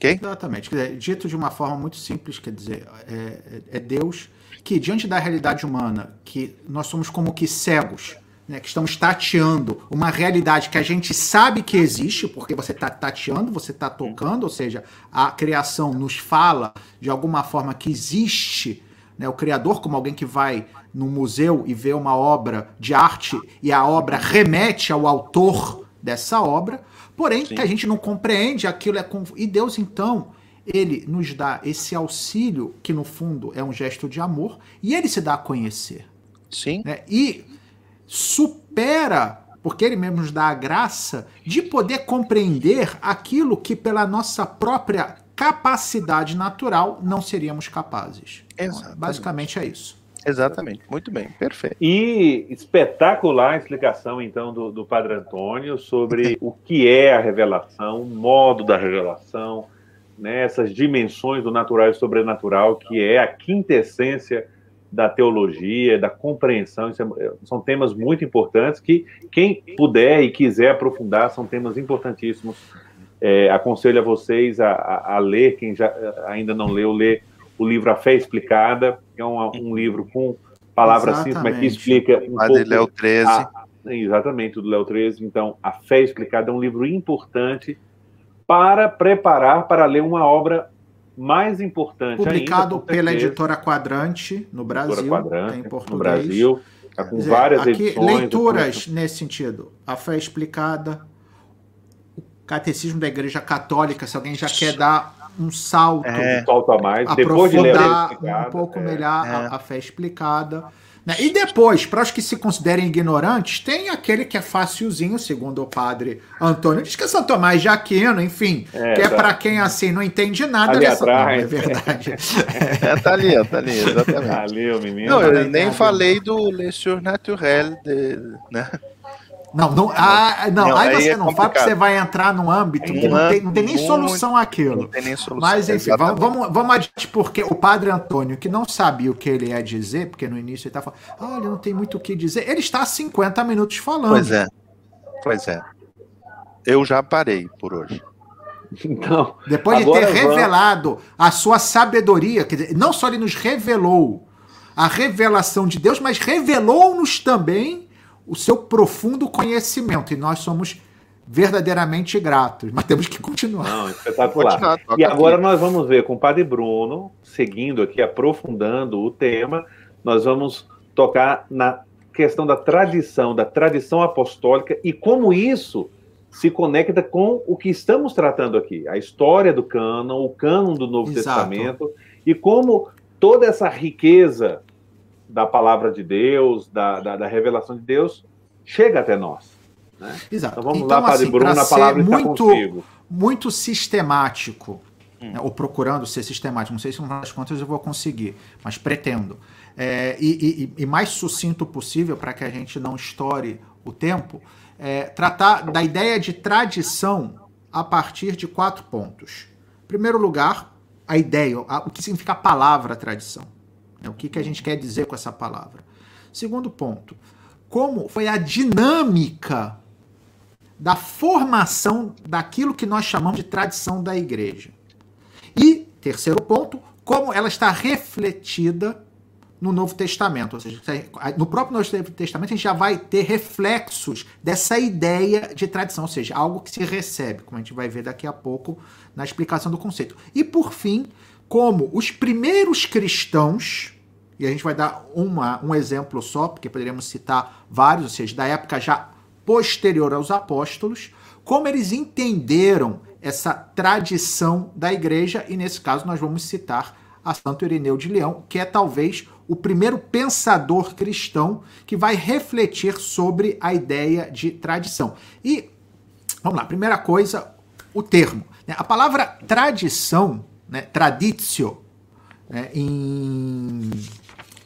Ok? Exatamente. Dito de uma forma muito simples, quer dizer, é, é Deus que, diante da realidade humana, que nós somos como que cegos, né, que estamos tateando uma realidade que a gente sabe que existe, porque você está tateando, você está tocando, ou seja, a criação nos fala de alguma forma que existe né, o criador como alguém que vai no museu e vê uma obra de arte e a obra remete ao autor dessa obra, porém Sim. que a gente não compreende aquilo é e Deus então ele nos dá esse auxílio que no fundo é um gesto de amor e ele se dá a conhecer. Sim. Né? E supera, porque ele mesmo nos dá a graça, de poder compreender aquilo que pela nossa própria capacidade natural não seríamos capazes. Então, basicamente é isso. Exatamente, muito bem, perfeito. E espetacular a explicação, então, do, do Padre Antônio sobre o que é a revelação, o modo da revelação, né, essas dimensões do natural e sobrenatural, que é a quintessência da teologia, da compreensão, é, são temas muito importantes que quem puder e quiser aprofundar são temas importantíssimos. É, aconselho a vocês a, a, a, ler, quem já ainda não leu, ler o livro A Fé Explicada, que é um, um livro com palavras simples, mas que explica um a pouco... Léo 13. A, exatamente, do Léo 13. Então, A Fé Explicada é um livro importante para preparar para ler uma obra mais importante publicado ainda, pela editora Quadrante no Brasil, Quadrante, em português. No Brasil, tá com dizer, várias aqui, edições. Leituras nesse sentido. A Fé Explicada, o Catecismo da Igreja Católica, se alguém já quer dar um salto, é. um salto a mais, depois de ler um pouco é. melhor é. A, a Fé Explicada. Né? E depois, para os que se considerem ignorantes, tem aquele que é facilzinho, segundo o padre Antônio, diz que é São Tomás de Aquino, enfim, é, que é tá. para quem assim não entende nada ali dessa atrás. Não, é verdade. é, tá ali, tá ali, exatamente. Tá ali, o menino. Não, eu nem falei do Le Surnaturel, de, né? Não, não, ah, não, não aí, aí você é não complicado. fala que você vai entrar num âmbito que não tem, não tem nem solução aquilo. Não tem nem solução. Mas, enfim, vamos, vamos, vamos adiante, porque o padre Antônio, que não sabia o que ele ia dizer, porque no início ele estava falando, olha, não tem muito o que dizer, ele está há 50 minutos falando. Pois é, pois é. Eu já parei por hoje. Então, Depois de ter revelado vamos... a sua sabedoria, quer dizer, não só ele nos revelou a revelação de Deus, mas revelou-nos também o seu profundo conhecimento. E nós somos verdadeiramente gratos, mas temos que continuar. Não, espetacular. Continuar, e agora aqui. nós vamos ver com o Padre Bruno, seguindo aqui, aprofundando o tema, nós vamos tocar na questão da tradição, da tradição apostólica e como isso se conecta com o que estamos tratando aqui, a história do cânon, o cânon do Novo Exato. Testamento, e como toda essa riqueza da palavra de Deus, da, da, da revelação de Deus, chega até nós. Né? Exato. Então vamos então, lá, Padre assim, Bruno, a palavra muito, está contigo. Muito sistemático, hum. né, ou procurando ser sistemático, não sei se no final das contas eu vou conseguir, mas pretendo. É, e, e, e mais sucinto possível, para que a gente não estoure o tempo, é, tratar da ideia de tradição a partir de quatro pontos. Em primeiro lugar, a ideia, a, o que significa a palavra tradição. Né? O que, que a gente quer dizer com essa palavra. Segundo ponto, como foi a dinâmica da formação daquilo que nós chamamos de tradição da igreja. E, terceiro ponto, como ela está refletida no Novo Testamento. Ou seja, no próprio Novo Testamento a gente já vai ter reflexos dessa ideia de tradição, ou seja, algo que se recebe, como a gente vai ver daqui a pouco na explicação do conceito. E por fim, como os primeiros cristãos, e a gente vai dar uma, um exemplo só, porque poderíamos citar vários, ou seja, da época já posterior aos apóstolos, como eles entenderam essa tradição da igreja, e nesse caso nós vamos citar a Santo Irineu de Leão, que é talvez o primeiro pensador cristão que vai refletir sobre a ideia de tradição. E vamos lá, primeira coisa, o termo. Né? A palavra tradição, né, traditio, né, em,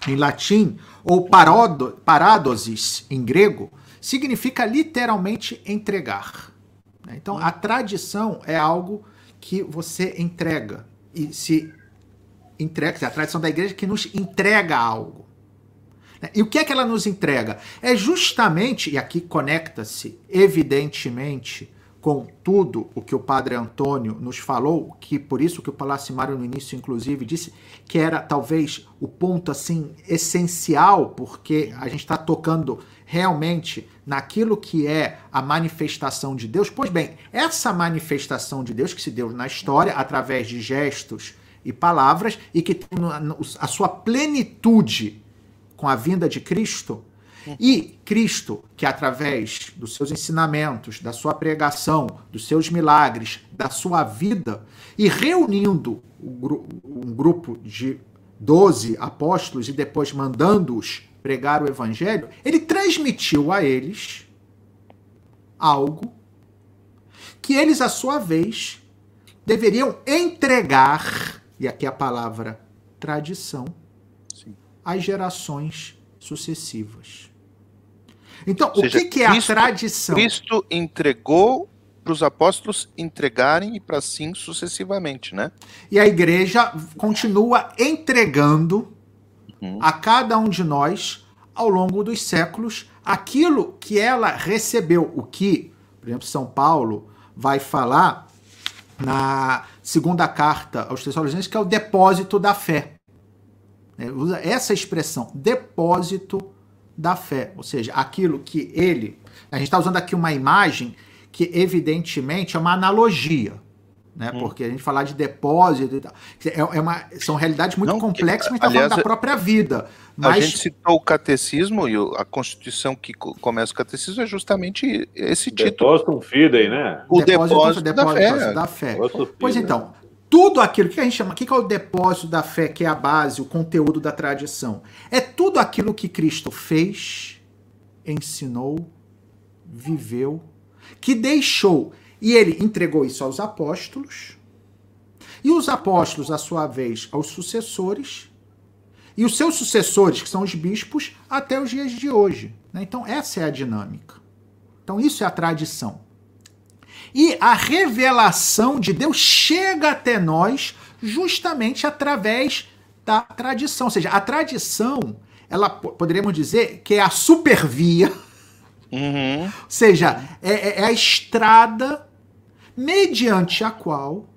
em latim, ou parodo, paradosis em grego, significa literalmente entregar. Né? Então, a tradição é algo que você entrega e se entrega, a tradição da igreja que nos entrega algo. E o que é que ela nos entrega? É justamente, e aqui conecta-se evidentemente com tudo o que o padre Antônio nos falou, que por isso que o Palacimário no início inclusive disse que era talvez o ponto assim essencial, porque a gente está tocando realmente naquilo que é a manifestação de Deus. Pois bem, essa manifestação de Deus que se deu na história através de gestos e palavras e que tem a sua plenitude com a vinda de Cristo. E Cristo, que através dos seus ensinamentos, da sua pregação, dos seus milagres, da sua vida, e reunindo um grupo de doze apóstolos e depois mandando-os pregar o evangelho, ele transmitiu a eles algo que eles, à sua vez, deveriam entregar e aqui a palavra tradição, Sim. às gerações sucessivas. Então, o seja, que, que, é Cristo, a tradição? Cristo entregou para os apóstolos entregarem e para assim sucessivamente, né? E a igreja continua entregando uhum. a cada um de nós ao longo dos séculos aquilo que ela recebeu, o que, por exemplo, São Paulo vai falar na segunda carta aos Tessalonicenses, que é o depósito da fé. É, usa essa expressão, depósito da fé, ou seja, aquilo que ele. A gente está usando aqui uma imagem que, evidentemente, é uma analogia. Né? Hum. Porque a gente falar de depósito e tal. É, é uma, são realidades muito Não, complexas, mas está falando da própria vida. Mas... A gente citou o catecismo e a Constituição que começa o catecismo é justamente esse título. Depósito fidei, né? O depósito, depósito, depósito da fé. Da fé. Pois então, tudo aquilo que a gente chama, o que é o depósito da fé, que é a base, o conteúdo da tradição? É tudo aquilo que Cristo fez, ensinou, viveu, que deixou. E ele entregou isso aos apóstolos, e os apóstolos, à sua vez, aos sucessores, e os seus sucessores, que são os bispos, até os dias de hoje. Né? Então, essa é a dinâmica. Então, isso é a tradição. E a revelação de Deus chega até nós justamente através da tradição. Ou seja, a tradição, ela poderíamos dizer que é a supervia, uhum. ou seja, é, é, é a estrada mediante a qual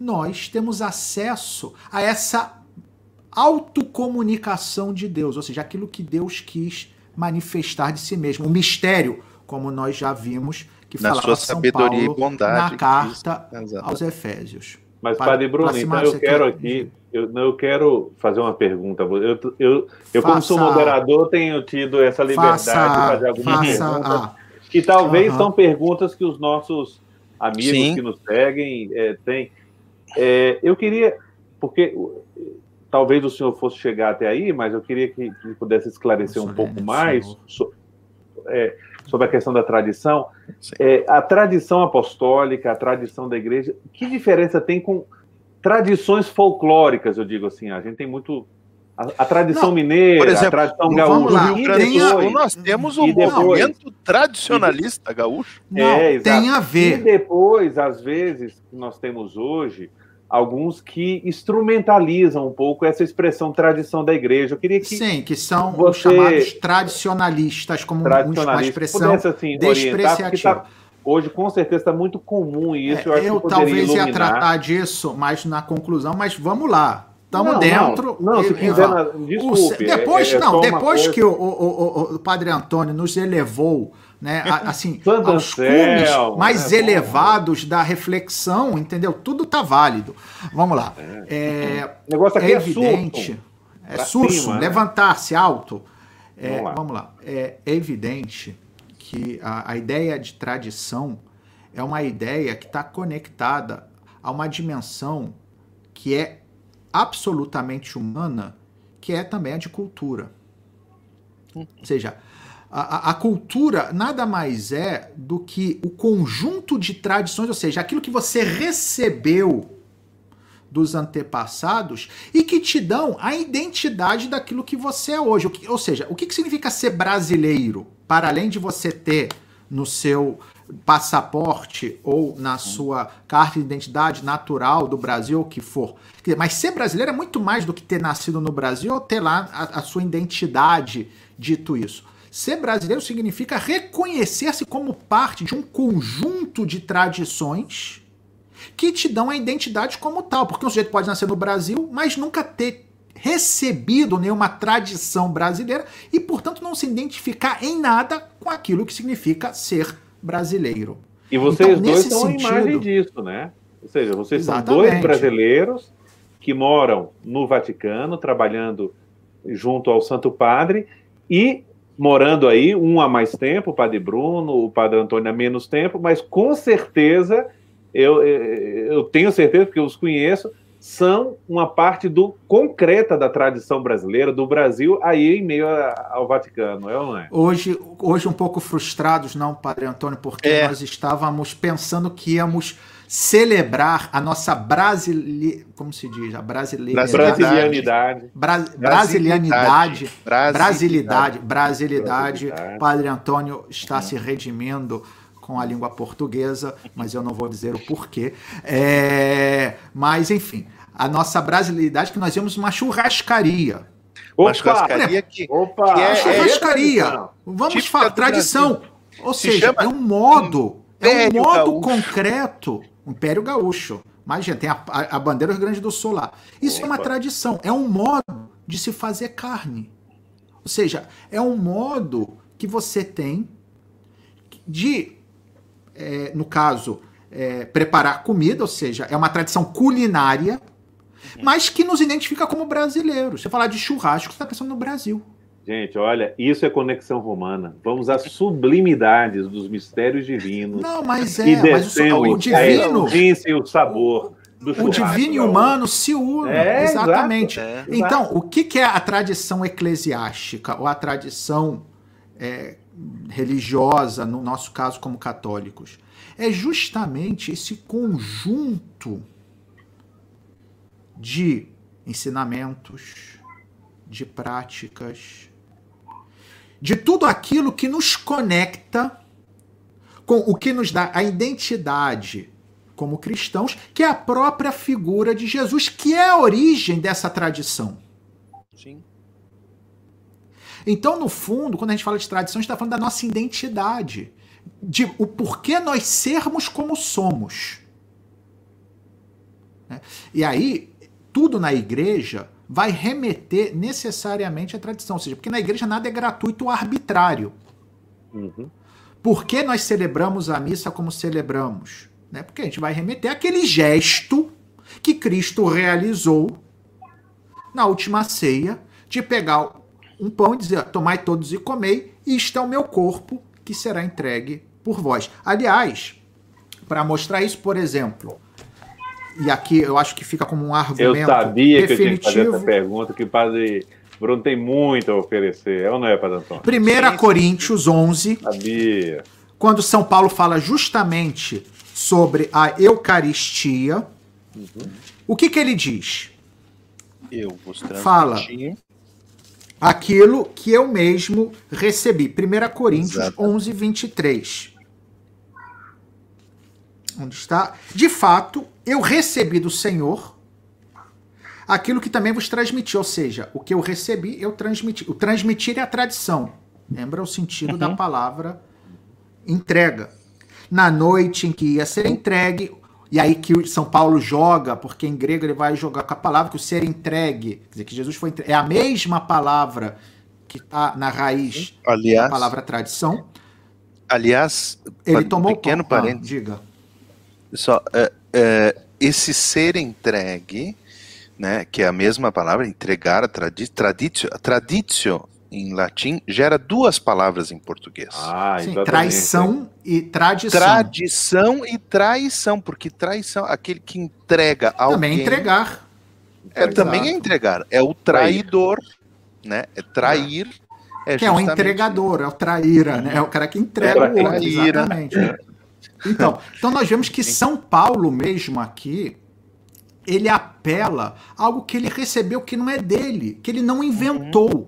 nós temos acesso a essa autocomunicação de Deus, ou seja, aquilo que Deus quis manifestar de si mesmo, o mistério, como nós já vimos que na sua sabedoria Paulo e bondade na carta aos Efésios. Mas Padre Bruno, então eu quero aqui, eu, eu quero fazer uma pergunta. Eu, eu, eu faça, como sou moderador, tenho tido essa liberdade faça, de fazer algumas perguntas. Ah, que talvez são perguntas que os nossos amigos Sim. que nos seguem é, têm. É, eu queria, porque talvez o senhor fosse chegar até aí, mas eu queria que, que pudesse esclarecer um pouco mais so, é, sobre a questão da tradição. É, a tradição apostólica, a tradição da igreja, que diferença tem com tradições folclóricas, eu digo assim? A gente tem muito. A, a tradição não, mineira, por exemplo, a tradição gaúcha. Depois, nós temos um depois, movimento tradicionalista gaúcho. Não, é, tem a ver. E depois, às vezes, que nós temos hoje, alguns que instrumentalizam um pouco essa expressão tradição da igreja. Eu queria que sim, que são você, os chamados tradicionalistas, como uma expressão pudesse, assim, despreciativa. Tá, hoje, com certeza, está muito comum isso. É, eu, eu talvez iluminar. ia tratar disso mais na conclusão, mas vamos lá. Estamos dentro. Não, não se quiser, desculpe. O, depois, é, é não, depois que o, o, o, Padre Antônio nos elevou né, assim, aos cumes mais né, elevados bom, da reflexão, entendeu? Tudo tá válido. Vamos lá. É, é, o negócio aqui é evidente. É surso, né? levantar-se alto. É, vamos lá. Vamos lá. É, é evidente que a, a ideia de tradição é uma ideia que está conectada a uma dimensão que é absolutamente humana, que é também a de cultura. Ou seja, a, a, cultura nada mais é do que o conjunto de tradições, ou seja, aquilo que você recebeu dos antepassados e que te dão a identidade daquilo que você é hoje. Ou seja, o que significa ser brasileiro? Para além de você ter no seu passaporte ou na sua carta de identidade natural do Brasil, o que for. Mas ser brasileiro é muito mais do que ter nascido no Brasil ou ter lá a, a sua identidade, dito isso. Ser brasileiro significa reconhecer-se como parte de um conjunto de tradições que te dão a identidade como tal. Porque um sujeito pode nascer no Brasil, mas nunca ter recebido nenhuma tradição brasileira e, portanto, não se identificar em nada com aquilo que significa ser brasileiro. E vocês então, dois são sentido, a imagem disso, né? Ou seja, vocês exatamente. são dois brasileiros que moram no Vaticano, trabalhando junto ao Santo Padre e morando aí, um há mais tempo, o Padre Bruno, o Padre Antônio há menos tempo, mas com certeza, eu, eu tenho certeza, porque eu os conheço, são uma parte do concreta da tradição brasileira, do Brasil, aí em meio ao Vaticano, é ou não é? Hoje, hoje um pouco frustrados, não, Padre Antônio, porque é. nós estávamos pensando que íamos celebrar a nossa brasile... como se diz? A brasileira... brasilianidade. Bra... Brasilianidade. Brasilidade. Brasilidade. Padre Antônio está se redimindo com a língua portuguesa, mas eu não vou dizer o porquê. É... Mas, enfim, a nossa brasilidade que nós vemos uma churrascaria. Uma churrascaria que, Opa, que é, churrascaria. É Vamos falar, tradição. Ou se seja, é um modo, é um modo concreto Império Gaúcho. Imagina, tem a, a, a bandeira do Rio Grande do Sul lá. Isso Opa. é uma tradição, é um modo de se fazer carne. Ou seja, é um modo que você tem de, é, no caso, é, preparar comida, ou seja, é uma tradição culinária, mas que nos identifica como brasileiros. Você falar de churrasco, você está pensando no Brasil. Gente, olha, isso é conexão romana. Vamos às sublimidades dos mistérios divinos. Não, mas é, e mas o, o divino. A o sabor. o divino e humano se unem. É, exatamente. É, então, o que é a tradição eclesiástica, ou a tradição é, religiosa, no nosso caso, como católicos? É justamente esse conjunto de ensinamentos, de práticas, de tudo aquilo que nos conecta com o que nos dá a identidade como cristãos, que é a própria figura de Jesus, que é a origem dessa tradição. Sim. Então, no fundo, quando a gente fala de tradição, a gente está falando da nossa identidade, de o porquê nós sermos como somos. Né? E aí, tudo na igreja vai remeter necessariamente à tradição, ou seja, porque na igreja nada é gratuito ou arbitrário. Uhum. Por que nós celebramos a missa como celebramos? Né? Porque a gente vai remeter àquele gesto que Cristo realizou na última ceia, de pegar um pão e dizer: Tomai todos e comei, e isto é o meu corpo que será entregue por vós. Aliás, para mostrar isso, por exemplo, e aqui eu acho que fica como um argumento. Eu sabia definitivo. que eu tinha que fazer essa pergunta, que o padre Bruno tem muito a oferecer, é ou não é, Padre Antônio? 1 Coríntios 11. Sabia. Quando São Paulo fala justamente sobre a Eucaristia, uhum. o que, que ele diz? Eu vos Fala aquilo que eu mesmo recebi. 1 Coríntios Exato. 11, 23. Onde está? De fato, eu recebi do Senhor aquilo que também vos transmiti, ou seja, o que eu recebi, eu transmiti. O transmitir é a tradição. Lembra o sentido uhum. da palavra entrega. Na noite em que ia ser entregue, e aí que São Paulo joga, porque em grego ele vai jogar com a palavra que o ser entregue, quer dizer, que Jesus foi entregue. É a mesma palavra que está na raiz aliás, da palavra tradição. Aliás, ele tomou pequeno pão. parênteses. Ah, diga. Só, é, é, esse ser entregue, né, que é a mesma palavra, entregar, traditio, traditio em latim, gera duas palavras em português. Ah, Sim, traição e tradição. Tradição e traição, porque traição, aquele que entrega alguém... Também é entregar. É, também é entregar, é o traidor, né, é trair... É que é o entregador, é o traíra, né? É o cara que entrega é o outro, exatamente. Então, então nós vemos que São Paulo mesmo aqui, ele apela a algo que ele recebeu que não é dele, que ele não inventou.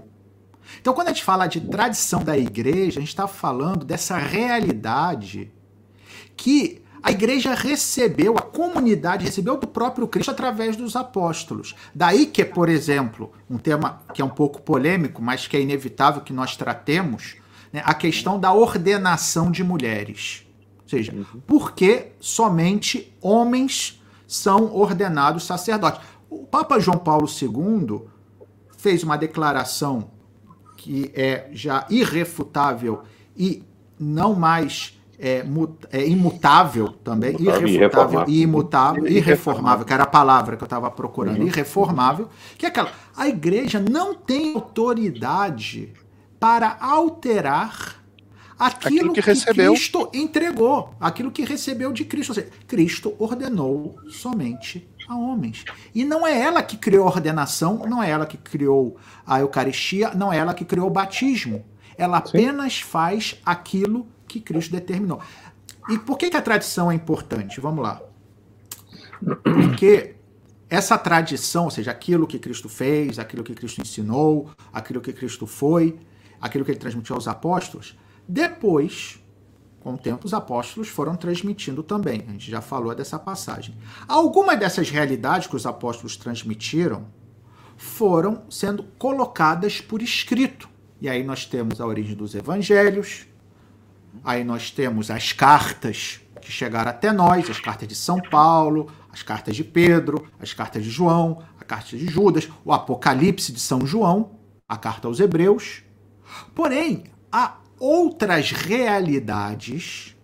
Então, quando a gente fala de tradição da igreja, a gente está falando dessa realidade que a igreja recebeu, a comunidade recebeu do próprio Cristo através dos apóstolos. Daí que, por exemplo, um tema que é um pouco polêmico, mas que é inevitável que nós tratemos, né, a questão da ordenação de mulheres seja, uhum. por que somente homens são ordenados sacerdotes? O Papa João Paulo II fez uma declaração que é já irrefutável e não mais é, é imutável também, irrefutável e imutável, irreformável, que era a palavra que eu estava procurando, uhum. irreformável, que é aquela. A igreja não tem autoridade para alterar aquilo, aquilo que, que recebeu. Cristo entregou, aquilo que recebeu de Cristo. Ou seja, Cristo ordenou somente a homens. E não é ela que criou a ordenação, não é ela que criou a Eucaristia, não é ela que criou o batismo. Ela apenas Sim. faz aquilo que Cristo determinou. E por que, que a tradição é importante? Vamos lá. Porque essa tradição, ou seja, aquilo que Cristo fez, aquilo que Cristo ensinou, aquilo que Cristo foi, aquilo que ele transmitiu aos apóstolos, depois, com o tempo, os apóstolos foram transmitindo também. A gente já falou dessa passagem. Algumas dessas realidades que os apóstolos transmitiram foram sendo colocadas por escrito. E aí nós temos a origem dos evangelhos, aí nós temos as cartas que chegaram até nós, as cartas de São Paulo, as cartas de Pedro, as cartas de João, a carta de Judas, o Apocalipse de São João, a carta aos Hebreus. Porém, a outras realidades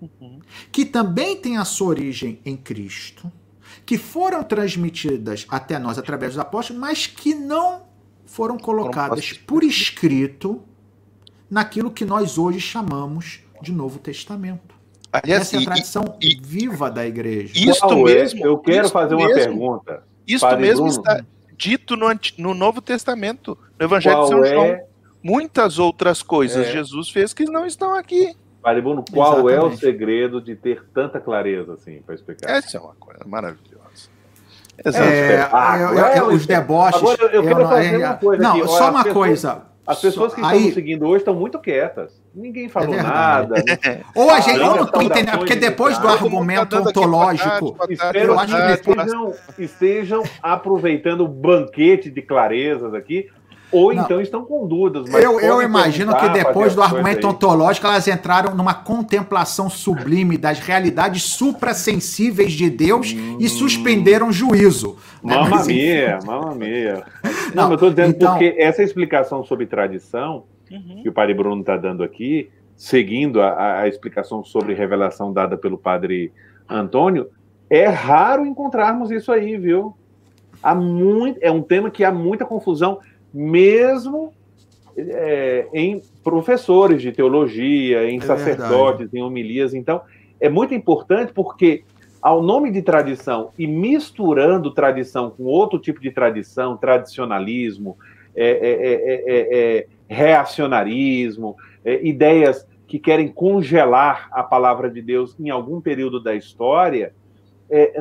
uhum. que também têm a sua origem em Cristo, que foram transmitidas até nós através dos apóstolos, mas que não foram colocadas por escrito naquilo que nós hoje chamamos de Novo Testamento. Aliás, Essa é a tradição e, e, viva da igreja. Isto é? mesmo. Eu quero fazer uma mesmo, pergunta. Isto mesmo Bruno. está dito no, no, Novo Testamento, no Evangelho Qual de São é João muitas outras coisas é. Jesus fez que não estão aqui. Vale, Bruno, qual Exatamente. é o segredo de ter tanta clareza assim para explicar? Essa é uma coisa maravilhosa. É, eu, eu, eu, os deboches. Agora eu, quero fazer uma coisa Não, aqui. só uma coisa. As pessoas que Aí- estão nos seguindo hoje estão muito quietas. Ninguém falou É nada. Ou a gente, não não, tô entendendo, porque depois do tá argumento boa ontológico, tarde, boa tarde, Espero boa acho que estejam, estejam aproveitando o banquete de clarezas aqui, ou Não. então estão com dúvidas. mas eu, eu imagino que depois do argumento aí. ontológico, elas entraram numa contemplação sublime das realidades suprassensíveis de Deus e suspenderam o juízo. né? Mamma Mas, enfim, mia, mamma mia. Não, Não, mas eu estou dizendo então- porque essa explicação sobre tradição Uhum. que o padre Bruno está dando aqui, seguindo a- a, a explicação sobre revelação dada pelo padre Antônio, é raro encontrarmos isso aí, viu? Há muito, é um tema que há muita confusão, mesmo é, em professores de teologia, em É sacerdotes, em homilias. Então, é muito importante porque, ao nome de tradição e misturando tradição com outro tipo de tradição, tradicionalismo, é, é, é, é, reacionarismo, ideias que querem congelar a palavra de Deus em algum período da história,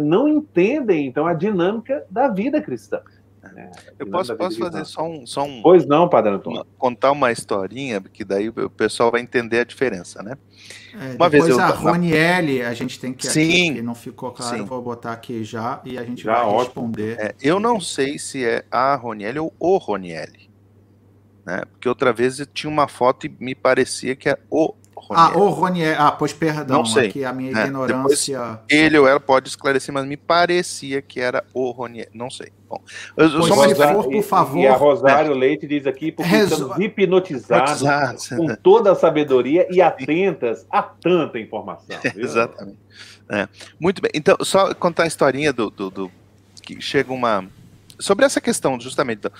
não entendem, então, a dinâmica da vida cristã. A Eu posso, posso fazer só um, só um Pois não, Padre Antônio. contar uma historinha, porque daí o pessoal vai entender a diferença, né? É, Uma vez depois eu- a Roniele, a gente tem que Sim. aqui, que não ficou claro, Sim. eu vou botar aqui já e a gente Já, vai ótimo. responder. É, eu não sei se é a Roniele ou o Roniele. Né? Porque outra vez eu tinha uma foto e me parecia que é o Ah, o Roniele, ah, pois perdão, Não sei. aqui a minha É, ignorância. Ele ou ela pode esclarecer, mas me parecia que era o Roniele. Não sei. Bom, eu, Pois só Rosa- for, por favor. E a Rosário Leite diz aqui, porque Resu- estamos hipnotizados Hipnotizados. com toda a sabedoria e atentas a tanta informação. viu? Exatamente. É. Muito bem. Então, só contar a historinha do, do, do- que chega uma sobre essa questão justamente do,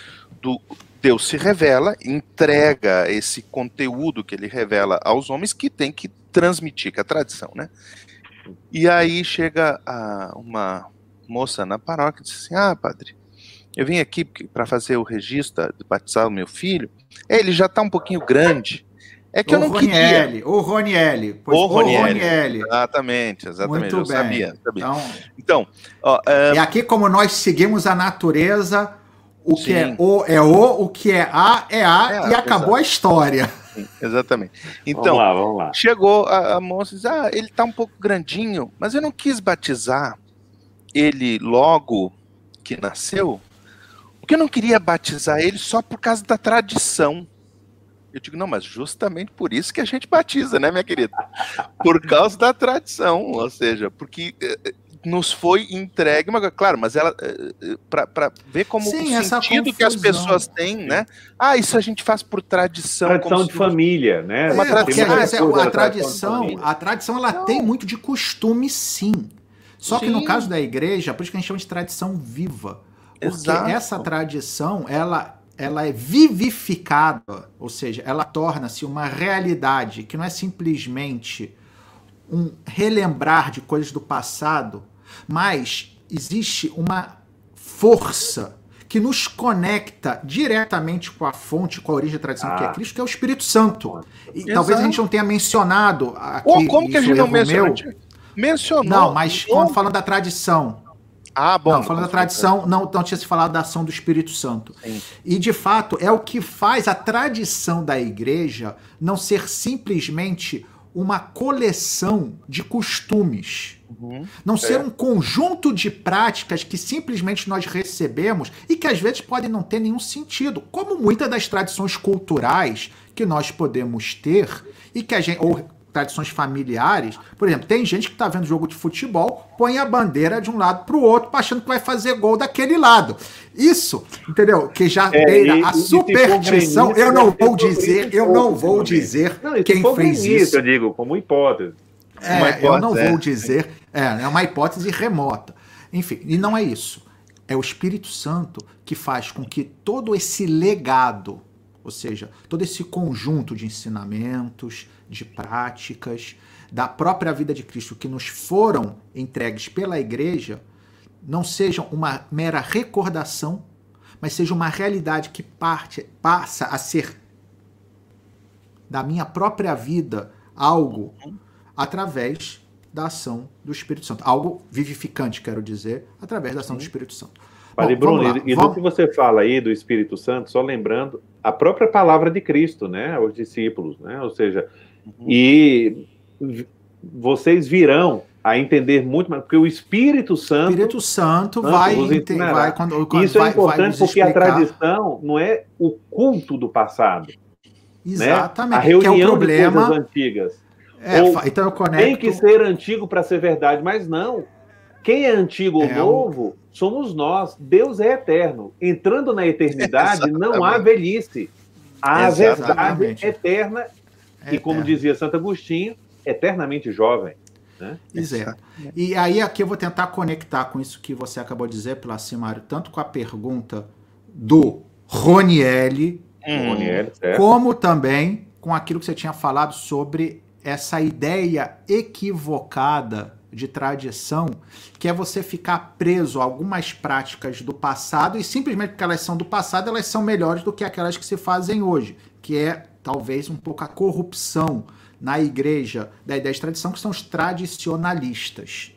do Deus se revela, entrega esse conteúdo que ele revela aos homens que tem que transmitir, que é a tradição, né? E aí chega uma moça na paróquia e diz assim: Ah, padre, eu vim aqui para fazer o registro de batizar o meu filho. Ele já está um pouquinho grande. É que eu o não queria. Roniele, o Roniele. Pois, O. Roniele. Exatamente, exatamente. Muito eu bem. sabia, sabia. Então, Então, ó, é, e aqui, como nós seguimos a natureza, o que Sim. é o é o, o que é a é a, É e acabou a história. sim, exatamente. Vamos Então, lá, vamos lá. chegou a, a moça e disse: Ah, ele tá um pouco grandinho, mas eu não quis batizar ele logo que nasceu, porque eu não queria batizar ele só por causa da tradição. Eu digo, não, mas justamente por isso que a gente batiza, né, minha querida? Por causa da tradição, ou seja, porque eh, eh, nos foi entregue coisa, claro, mas ela para ver como Sim, o sentido que as pessoas têm, né? Ah, isso a gente faz por tradição. Tradição como de se- família, né? É uma É, tradição, a tradição, a tradição ela tem muito de costume, sim. Só que no Sim. caso da igreja, por isso que a gente chama de tradição viva. Porque Exato. essa tradição, ela, ela é vivificada, ou seja, ela torna-se uma realidade que não é simplesmente um relembrar de coisas do passado, mas existe uma força que nos conecta diretamente com a fonte, com a origem da tradição, que é Ah. Cristo, que é o Espírito Santo. E Exato. talvez a gente não tenha mencionado aqui. Ou como que a gente não mencionou? meu. Mencionou. Não, mas quando falando da tradição, Ah, bom. não, falando da tradição, não, não tinha se falado da ação do Espírito Santo. Sim. E de fato é o que faz a tradição da igreja não ser simplesmente uma coleção de costumes. Uhum. Não ser É. um conjunto de práticas que simplesmente nós recebemos e que às vezes podem não ter nenhum sentido, como muitas das tradições culturais que nós podemos ter e que a gente ou tradições familiares, por exemplo, tem gente que está vendo jogo de futebol, põe a bandeira de um lado para o outro, achando que vai fazer gol daquele lado. Isso, entendeu? Que já É, beira e- a superstição. Eu não vou dizer, eu não vou dizer Não, quem fez isso. eu digo, como hipótese. É, eu não vou é. dizer. É, é uma hipótese remota. Enfim, e não é isso. É o Espírito Santo que faz com que todo esse legado, ou seja, todo esse conjunto de ensinamentos, de práticas, da própria vida de Cristo que nos foram entregues pela igreja, não sejam uma mera recordação, mas seja uma realidade que parte, passa a ser da minha própria vida algo através da ação do Espírito Santo. Algo vivificante, quero dizer, através da ação do Espírito Santo. Padre Bruno, e do que você fala aí do Espírito Santo, só lembrando a própria palavra de Cristo, né, aos discípulos, né, ou seja, uhum. e vocês virão a entender muito mais, porque o Espírito Santo. Espírito Santo vai, vai quando, quando Isso é vai, é importante porque explicar. a tradição não é o culto do passado. Exatamente. Né? A reunião que é o problema... de coisas antigas. É, Ou então eu conecto... Tem que ser antigo para ser verdade, mas não. Quem é antigo ou é novo somos nós. Deus é eterno. Entrando na eternidade, não há velhice. Há verdade eterna. É e como dizia Santo Agostinho, eternamente jovem. Né? Exato. E aí aqui eu vou tentar conectar com isso que você acabou de dizer, Placimário, tanto com a pergunta do Ronielli, hum. como também com aquilo que você tinha falado sobre essa ideia equivocada de tradição, que é você ficar preso a algumas práticas do passado e simplesmente porque elas são do passado, elas são melhores do que aquelas que se fazem hoje, que é talvez um pouco a corrupção na igreja da ideia de tradição, que são os tradicionalistas.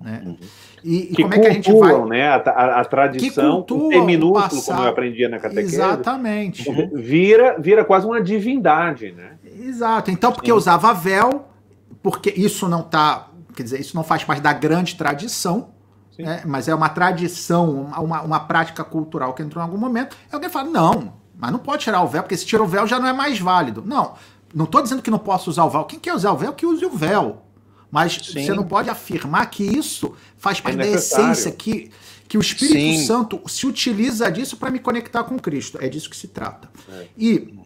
Né? Uhum. E, e como é que a gente vai. Né? A, a, a tradição, que minúsculo, passado... como eu aprendia na catequese. Exatamente. Vira, vira quase uma divindade, né? Exato. Então, porque Sim. usava véu, porque isso não está. Quer dizer, isso não faz parte da grande tradição, né? mas é uma tradição, uma, uma prática cultural que entrou em algum momento. E alguém fala: não, mas não pode tirar o véu, porque se tira o véu já não é mais válido. Não. Não estou dizendo que não posso usar o véu. Quem quer usar o véu, que use o véu. Mas Sim. você não pode afirmar que isso faz parte é da essência, que, que o Espírito Sim. Santo se utiliza disso para me conectar com Cristo. É disso que se trata. É. E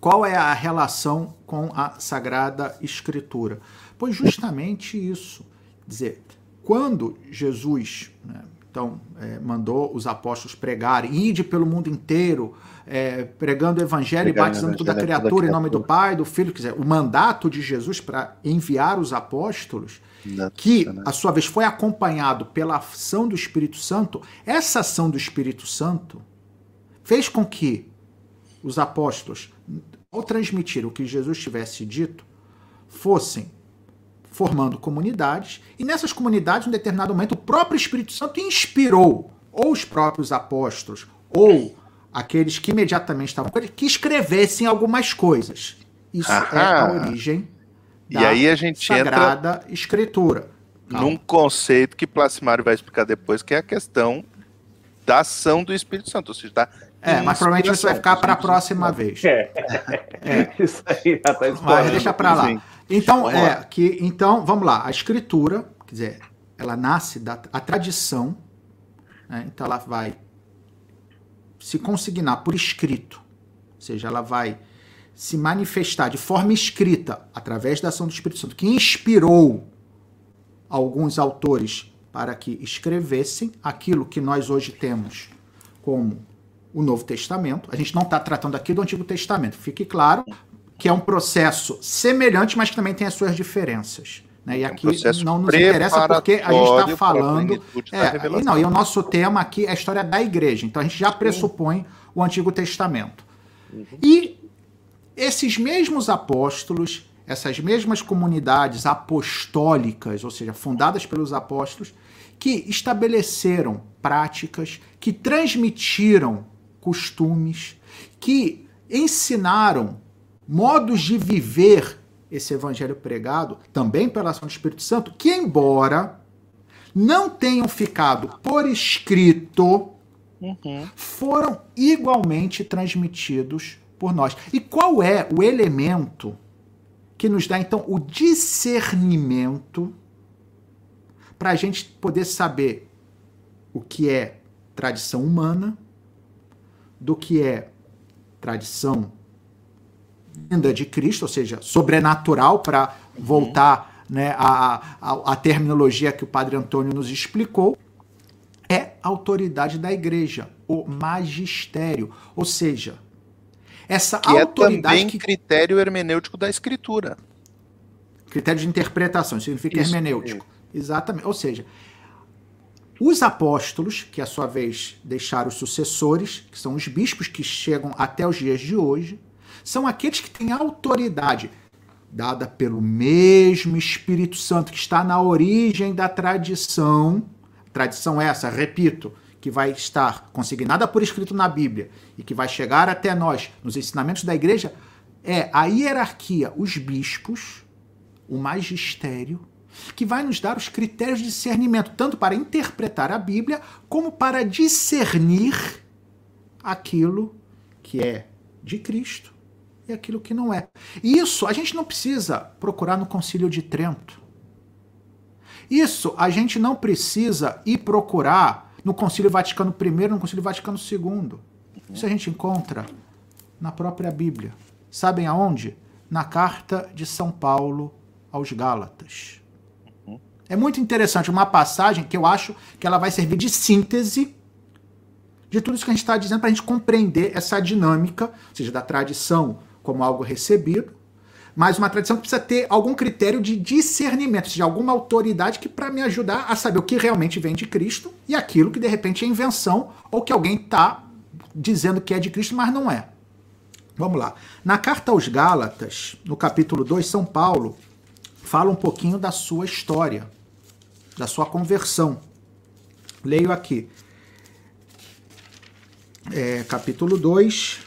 qual é a relação com a Sagrada Escritura? Pois justamente isso. Quer dizer, quando Jesus né, então, é, mandou os apóstolos pregarem, ide pelo mundo inteiro, é, pregando o evangelho e batizando toda a criatura em nome do Pai, do Filho, quer dizer, o mandato de Jesus para enviar os apóstolos, que a sua vez foi acompanhado pela ação do Espírito Santo, essa ação do Espírito Santo fez com que os apóstolos, ao transmitir o que Jesus tivesse dito, fossem formando comunidades, e nessas comunidades, em um determinado momento, o próprio Espírito Santo inspirou ou os próprios apóstolos ou aqueles que imediatamente estavam com ele, que escrevessem algumas coisas. Isso Aham. é a origem da e aí a gente Sagrada entra Escritura. Calma. Num conceito que Placimário vai explicar depois, que é a questão da ação do Espírito Santo. Ou seja, da é, mas provavelmente isso vai ficar para a próxima vez. É. é. Isso aí já está Mas deixa para lá. Então, é, que, então, vamos lá. A escritura, quer dizer, ela nasce da a tradição, né? então ela vai se consignar por escrito, ou seja, ela vai se manifestar de forma escrita através da ação do Espírito Santo, que inspirou alguns autores para que escrevessem aquilo que nós hoje temos como o Novo Testamento. A gente não está tratando aqui do Antigo Testamento, fique claro que é um processo semelhante, mas que também tem as suas diferenças. Né? E é aqui um não nos interessa porque a gente está falando. É, e não, e o nosso tema aqui é a história da igreja. Então a gente já pressupõe o Antigo Testamento. Uhum. E esses mesmos apóstolos, essas mesmas comunidades apostólicas, ou seja, fundadas pelos apóstolos, que estabeleceram práticas, que transmitiram costumes, que ensinaram modos de viver esse evangelho pregado, também pela ação do Espírito Santo, que, embora não tenham ficado por escrito, uhum. foram igualmente transmitidos por nós. E qual é o elemento que nos dá, então, o discernimento para a gente poder saber o que é tradição humana, do que é tradição vinda de Cristo, ou seja, sobrenatural, para voltar né, a, a, a, terminologia que o Padre Antônio nos explicou, é a autoridade da igreja, o magistério. Ou seja, essa que autoridade. É também que... critério hermenêutico da escritura. Critério de interpretação, significa Isso, hermenêutico. Exatamente. Ou seja, os apóstolos, que a sua vez deixaram os sucessores, que são os bispos que chegam até os dias de hoje, são aqueles que têm autoridade dada pelo mesmo Espírito Santo que está na origem da tradição. Tradição essa, repito, que vai estar consignada por escrito na Bíblia e que vai chegar até nós nos ensinamentos da igreja é a hierarquia, os bispos, o magistério, que vai nos dar os critérios de discernimento, tanto para interpretar a Bíblia, como para discernir aquilo que é de Cristo e aquilo que não é. Isso a gente não precisa procurar no Concílio de Trento. Isso a gente não precisa ir procurar no Concílio Vaticano I, no Concílio Vaticano II. Isso a gente encontra na própria Bíblia. Sabem aonde? Na carta de São Paulo aos Gálatas. É muito interessante, uma passagem que eu acho que ela vai servir de síntese de tudo isso que a gente está dizendo para a gente compreender essa dinâmica, ou seja, da tradição como algo recebido, mas uma tradição que precisa ter algum critério de discernimento, seja, alguma autoridade que para me ajudar a saber o que realmente vem de Cristo e aquilo que de repente é invenção ou que alguém está dizendo que é de Cristo, mas não é. Vamos lá. Na carta aos Gálatas, no capítulo 2, São Paulo fala um pouquinho da sua história, da sua conversão. Leio aqui. É, capítulo 2,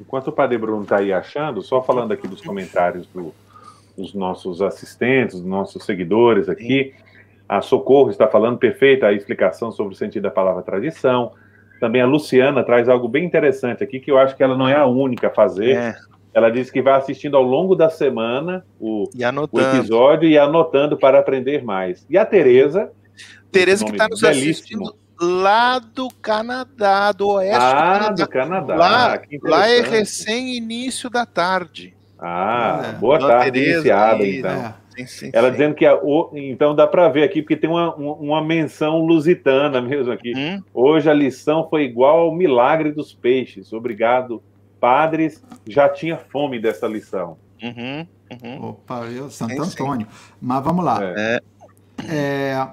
Enquanto o Padre Bruno está aí achando, só falando aqui dos comentários do, dos nossos assistentes, dos nossos seguidores aqui, a Socorro está falando perfeita a explicação sobre o sentido da palavra tradição. Também a Luciana traz algo bem interessante aqui, que eu acho que ela não é a única a fazer. É. Ela disse que vai assistindo ao longo da semana o, o episódio e anotando para aprender mais. E a Tereza. Tereza que está nos belíssimo. assistindo lá do Canadá, do oeste ah, do Canadá. Do Canadá. Lá, ah, lá é recém-início da tarde. Ah, é. boa Dona tarde Tereza, iniciada, aí, então. Né? Sim, sim, Ela sim. dizendo que a, o, então dá para ver aqui, porque tem uma, uma menção lusitana mesmo aqui. Hum? Hoje a lição foi igual ao milagre dos peixes. Obrigado, padres. Já tinha fome dessa lição. Uhum, uhum. Opa, eu, Santo Antônio. Mas vamos lá. É. É,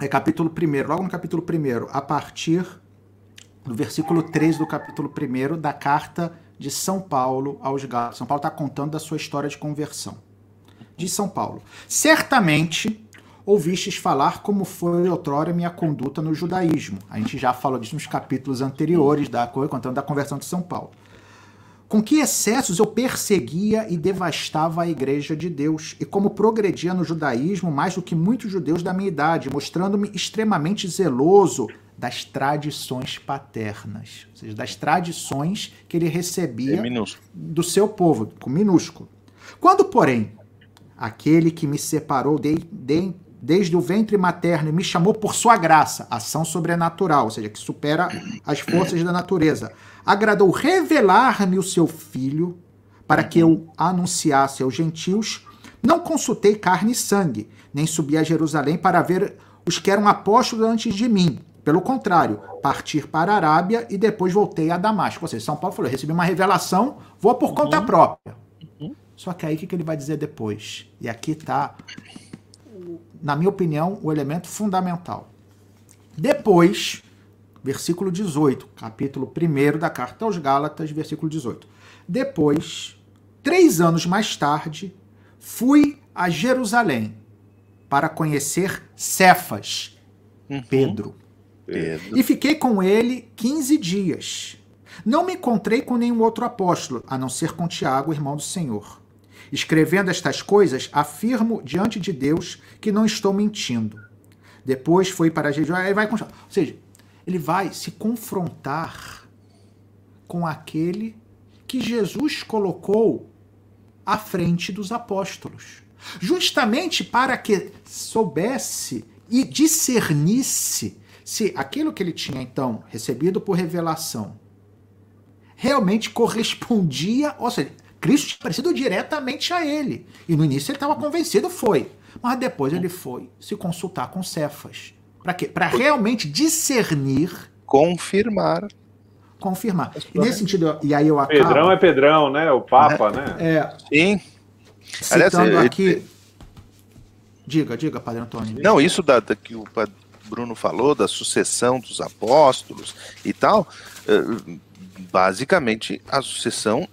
é capítulo 1, logo no capítulo 1, a partir do versículo 3 do capítulo 1 da carta de São Paulo aos Gálatas. São Paulo está contando da sua história de conversão. Diz São Paulo: Certamente ouvistes falar como foi outrora minha conduta no judaísmo. A gente já falou disso nos capítulos anteriores, da contando da conversão de São Paulo. Com que excessos eu perseguia e devastava a igreja de Deus, e como progredia no judaísmo mais do que muitos judeus da minha idade, mostrando-me extremamente zeloso das tradições paternas, ou seja, das tradições que ele recebia é do seu povo, com minúsculo. Quando, porém, aquele que me separou de, de, desde o ventre materno e me chamou por sua graça, ação sobrenatural, ou seja, que supera as forças da natureza, agradou revelar-me o seu filho para que eu anunciasse aos gentios, não consultei carne e sangue, nem subi a Jerusalém para ver os que eram apóstolos antes de mim. Pelo contrário, partir para a Arábia e depois voltei a Damasco. Ou seja, São Paulo falou: recebi uma revelação, vou por conta uhum. própria. Uhum. Só que aí o que ele vai dizer depois? E aqui está, na minha opinião, o elemento fundamental. Depois versículo 18, capítulo 1 da carta aos Gálatas, versículo 18. Depois, três anos mais tarde, fui a Jerusalém para conhecer Cefas, uhum. Pedro. Pedro. E fiquei com ele 15 dias. Não me encontrei com nenhum outro apóstolo, a não ser com Tiago, irmão do Senhor. Escrevendo estas coisas, afirmo diante de Deus que não estou mentindo. Depois fui para Jerusalém, vai continuar. Ou seja, ele vai se confrontar com aquele que Jesus colocou à frente dos apóstolos, justamente para que soubesse e discernisse se aquilo que ele tinha então recebido por revelação realmente correspondia, ou seja, Cristo tinha aparecido diretamente a ele. E no início ele estava convencido, foi. Mas depois ele foi se consultar com Cefas. Para quê? Para realmente discernir. Confirmar. Confirmar. E nesse sentido, e aí eu acabo. Pedrão é Pedrão, né? O Papa, é, né? É. Sim. Citando Aliás, aqui. Diga, diga, Padre Antônio. Não, isso da, da, que o Padre Bruno falou, da sucessão dos apóstolos e tal, eh, basicamente a sucessão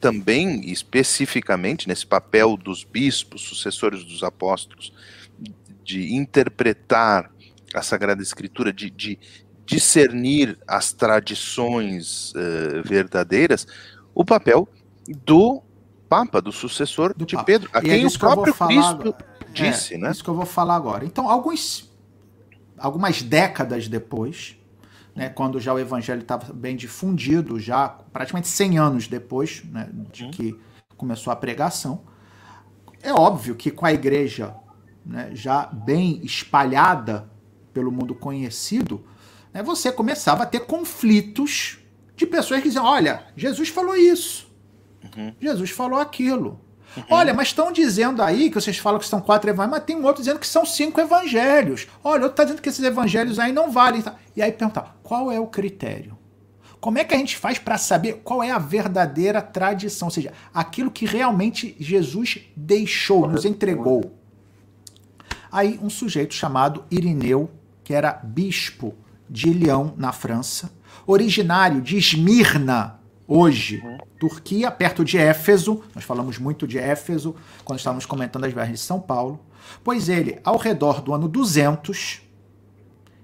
também, especificamente, nesse papel dos bispos, sucessores dos apóstolos, de interpretar a Sagrada Escritura, de, de discernir as tradições uh, verdadeiras, o papel do Papa, do sucessor do de Papa. Pedro, a e quem é o próprio que Cristo disse, é, né? Isso que eu vou falar agora. Então, alguns, algumas décadas depois, né, quando já o evangelho estava bem difundido, já praticamente 100 anos depois né, de uhum. que começou a pregação, é óbvio que com a igreja né, já bem espalhada pelo mundo conhecido, né, você começava a ter conflitos de pessoas que diziam: olha, Jesus falou isso, uhum. Jesus falou aquilo. Uhum. Olha, mas estão dizendo aí que vocês falam que são quatro evangelhos, mas tem um outro dizendo que são cinco evangelhos. Olha, outro está dizendo que esses evangelhos aí não valem. E aí perguntar: qual é o critério? Como é que a gente faz para saber qual é a verdadeira tradição? Ou seja, aquilo que realmente Jesus deixou, nos entregou. Aí, um sujeito chamado Irineu, que era bispo de Lyon, na França, originário de Esmirna, hoje, Turquia, perto de Éfeso. Nós falamos muito de Éfeso quando estávamos comentando as viagens de São Paulo. Pois ele, ao redor do ano 200,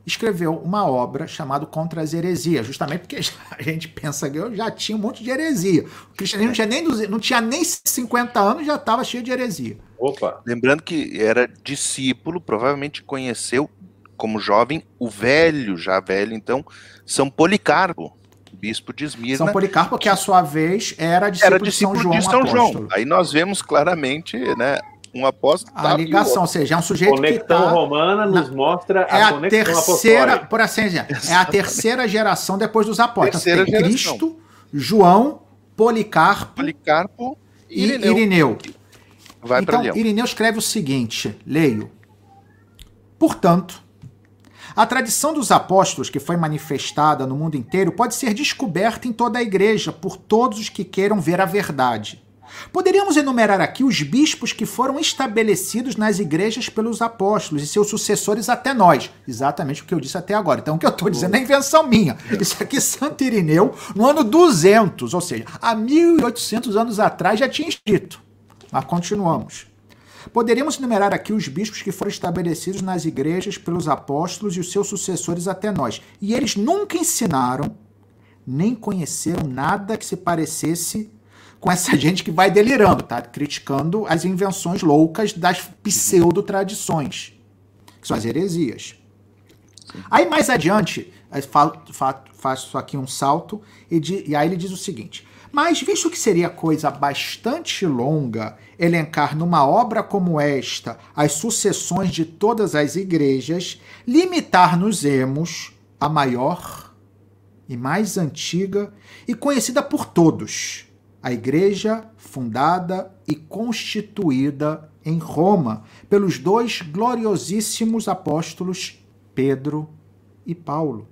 escreveu uma obra chamada Contra as Heresias, justamente porque a gente pensa que eu já tinha um monte de heresia. O cristianismo não tinha nem, não tinha nem 50 anos já estava cheio de heresia. Opa. Lembrando que era discípulo, provavelmente conheceu como jovem o velho, já velho, então, São Policarpo, bispo de Esmirna. São Policarpo, que a sua vez era discípulo, era discípulo de São João. De São João. Aí nós vemos claramente, né, um apóstolo. A tá ligação, ou seja, é um sujeito conexão que tá romana nos na, mostra é a, a terceira, por assim dizer, é a terceira geração depois dos apóstolos. Terceira Tem Cristo, João, Policarpo, Policarpo e Irineu. Irineu. Vai então, Irineu escreve o seguinte, leio. Portanto, a tradição dos apóstolos, que foi manifestada no mundo inteiro, pode ser descoberta em toda a igreja por todos os que queiram ver a verdade. Poderíamos enumerar aqui os bispos que foram estabelecidos nas igrejas pelos apóstolos e seus sucessores até nós. Exatamente o que eu disse até agora. Então, o que eu estou dizendo é invenção minha. Isso aqui, Santo Irineu, no ano 200, ou seja, há 1800 anos atrás já tinha escrito. Mas continuamos. Poderíamos enumerar aqui os bispos que foram estabelecidos nas igrejas pelos apóstolos e os seus sucessores até nós. E eles nunca ensinaram, nem conheceram nada que se parecesse com essa gente que vai delirando, tá? Criticando as invenções loucas das pseudo-tradições, que são as heresias. Aí mais adiante, faço aqui um salto, e, de, e aí ele diz o seguinte: Mas visto que seria coisa bastante longa elencar numa obra como esta as sucessões de todas as igrejas, limitar-nos-emos a maior e mais antiga e conhecida por todos, a igreja fundada e constituída em Roma pelos dois gloriosíssimos apóstolos Pedro e Paulo,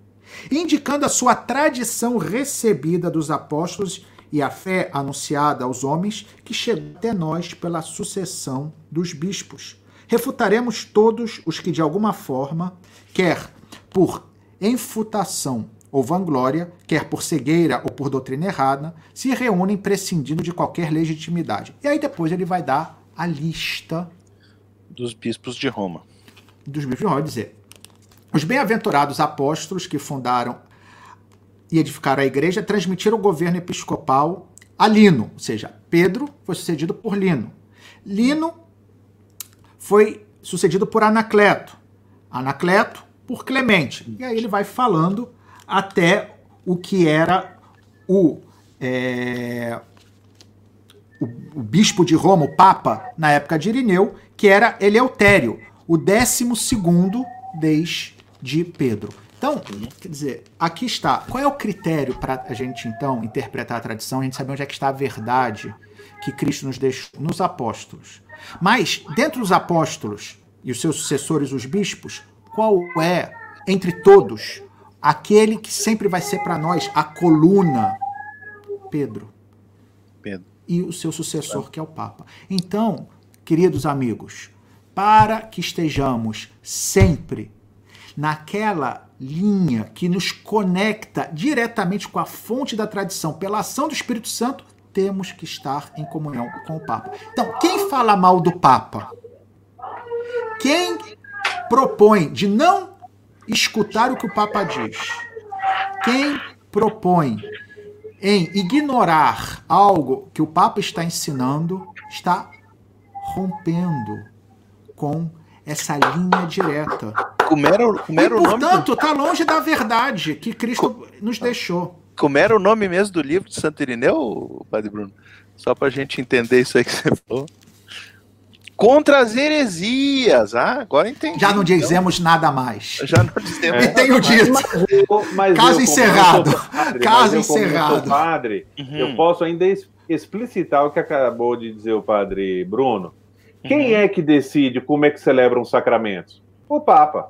indicando a sua tradição recebida dos apóstolos e a fé anunciada aos homens que chegou até nós pela sucessão dos bispos. Refutaremos todos os que de alguma forma, quer por enfutação ou vanglória, quer por cegueira ou por doutrina errada, se reúnem prescindindo de qualquer legitimidade. E aí depois ele vai dar a lista dos bispos de Roma. Dos bispos de Roma, dizer: os bem-aventurados apóstolos que fundaram e edificaram a igreja transmitiram o governo episcopal a Lino, ou seja, Pedro foi sucedido por Lino. Lino foi sucedido por Anacleto. Anacleto por Clemente. E aí ele vai falando até o que era o, é, o, o, bispo de Roma, o Papa, na época de Irineu, que era Eleutério, o décimo segundo desde Pedro. Então, quer dizer, aqui está. Qual é o critério para a gente, então, interpretar a tradição, a gente saber onde é que está a verdade que Cristo nos deixou nos apóstolos? Mas, dentre os apóstolos e os seus sucessores, os bispos, qual é, entre todos, aquele que sempre vai ser para nós a coluna, Pedro. Pedro. E o seu sucessor, que é o Papa. Então, queridos amigos, para que estejamos sempre naquela linha que nos conecta diretamente com a fonte da tradição pela ação do Espírito Santo, temos que estar em comunhão com o Papa. Então, quem fala mal do Papa? Quem propõe de não escutar o que o Papa diz, quem propõe em ignorar algo que o Papa está ensinando, está rompendo com essa linha direta. Como era, como era e, o nome? Portanto, está longe da verdade que Cristo nos deixou. Como era o nome mesmo do livro de Santo Irineu, Padre Bruno? Só para a gente entender isso aí que você falou. Contra as heresias. Ah, agora entendi. Já não dizemos então. nada mais. Já não dizemos. É. E tenho dito. Mas, eu, mas Caso eu, encerrado. Padre, Caso encerrado. Eu padre, uhum. eu posso ainda explicitar o que acabou de dizer o padre Bruno. Quem uhum. é que decide como é que celebra um sacramento? O Papa.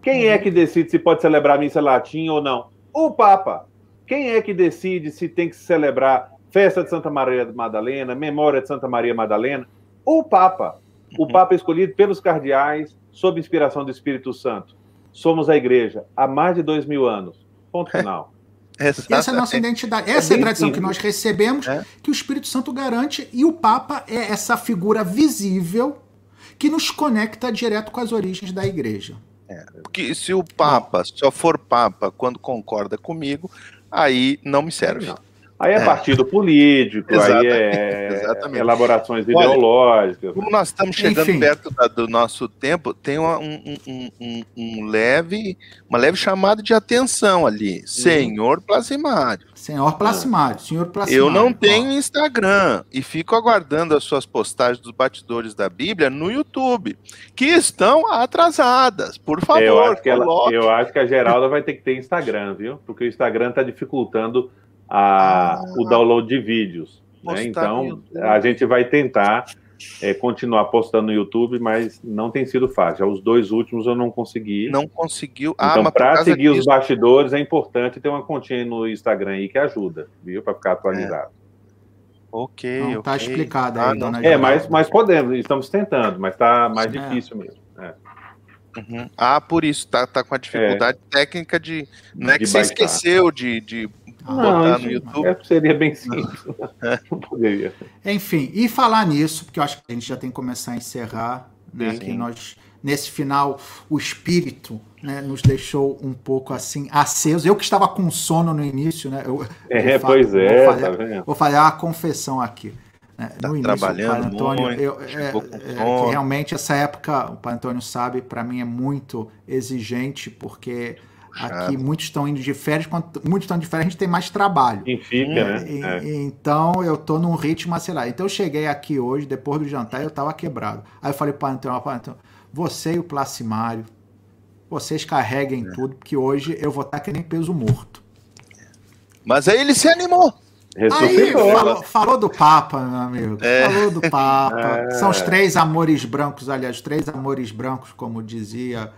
Quem é que decide se pode celebrar missa latim ou não? O Papa. Quem é que decide se tem que celebrar festa de Santa Maria Madalena, memória de Santa Maria Madalena? O Papa. O Papa escolhido pelos cardeais, sob inspiração do Espírito Santo. Somos a igreja há mais de dois mil anos. Ponto final. E essa é a nossa identidade. Essa é, é a tradição que nós recebemos, é. que o Espírito Santo garante, e o Papa é essa figura visível que nos conecta direto com as origens da igreja. É, porque se o Papa só for Papa quando concorda comigo, aí não me serve. Não. Aí é, é, partido político, Exatamente. aí é Exatamente. elaborações Olha, ideológicas. Como nós estamos chegando Enfim. perto da, do nosso tempo, tem uma, um, um, um, um, leve, uma leve chamada de atenção ali. Hum. Senhor Plasimário. Senhor Plasimário, senhor Plasimário. Eu não tenho Instagram e fico aguardando as suas postagens dos batidores da Bíblia no YouTube, que estão atrasadas. Por favor, eu acho que, ela, eu acho que a Geralda vai ter que ter Instagram, viu? Porque o Instagram está dificultando a, ah, o download de vídeos. Né? Então, a gente vai tentar é, continuar postando no YouTube, mas não tem sido fácil. Os dois últimos eu não consegui. Não conseguiu. Ah, então, para seguir os bastidores, é importante ter uma continha no Instagram aí que ajuda, viu? Para ficar atualizado. É. Ok, não, Tá explicado aí, ah, dona É, mas, mas podemos, estamos tentando, mas está mais é. difícil mesmo. É. Uhum. Ah, por isso, tá, tá com a dificuldade é. técnica de. Não é que você esqueceu de, de não, no YouTube. É, seria bem simples. Não poderia. Enfim, e falar nisso, porque eu acho que a gente já tem que começar a encerrar, né? Que nós, nesse final, o espírito né, nos deixou um pouco assim aceso. Eu que estava com sono no início, né? Eu, é, eu pois é. Vou fazer, tá vou uma confessão aqui. Né? Tá no início, trabalhando o Antônio, muito, eu, é, é, realmente essa época, o Pai Antônio sabe, para mim é muito exigente, porque Aqui muitos estão indo de férias, quando muitos estão de férias, a gente tem mais trabalho. Quem fica, né? E, é. Então eu tô num ritmo acelerado. Então eu cheguei aqui hoje, depois do jantar, eu tava quebrado. Aí eu falei para Antônio, Antônio, você e o Placimário, vocês carreguem é. tudo, porque hoje eu vou estar que nem peso morto. Mas aí ele se animou. Aí, falou, falou, do Papa, meu amigo. É. Falou do Papa. É. São os três amores brancos, aliás, os três amores brancos, como dizia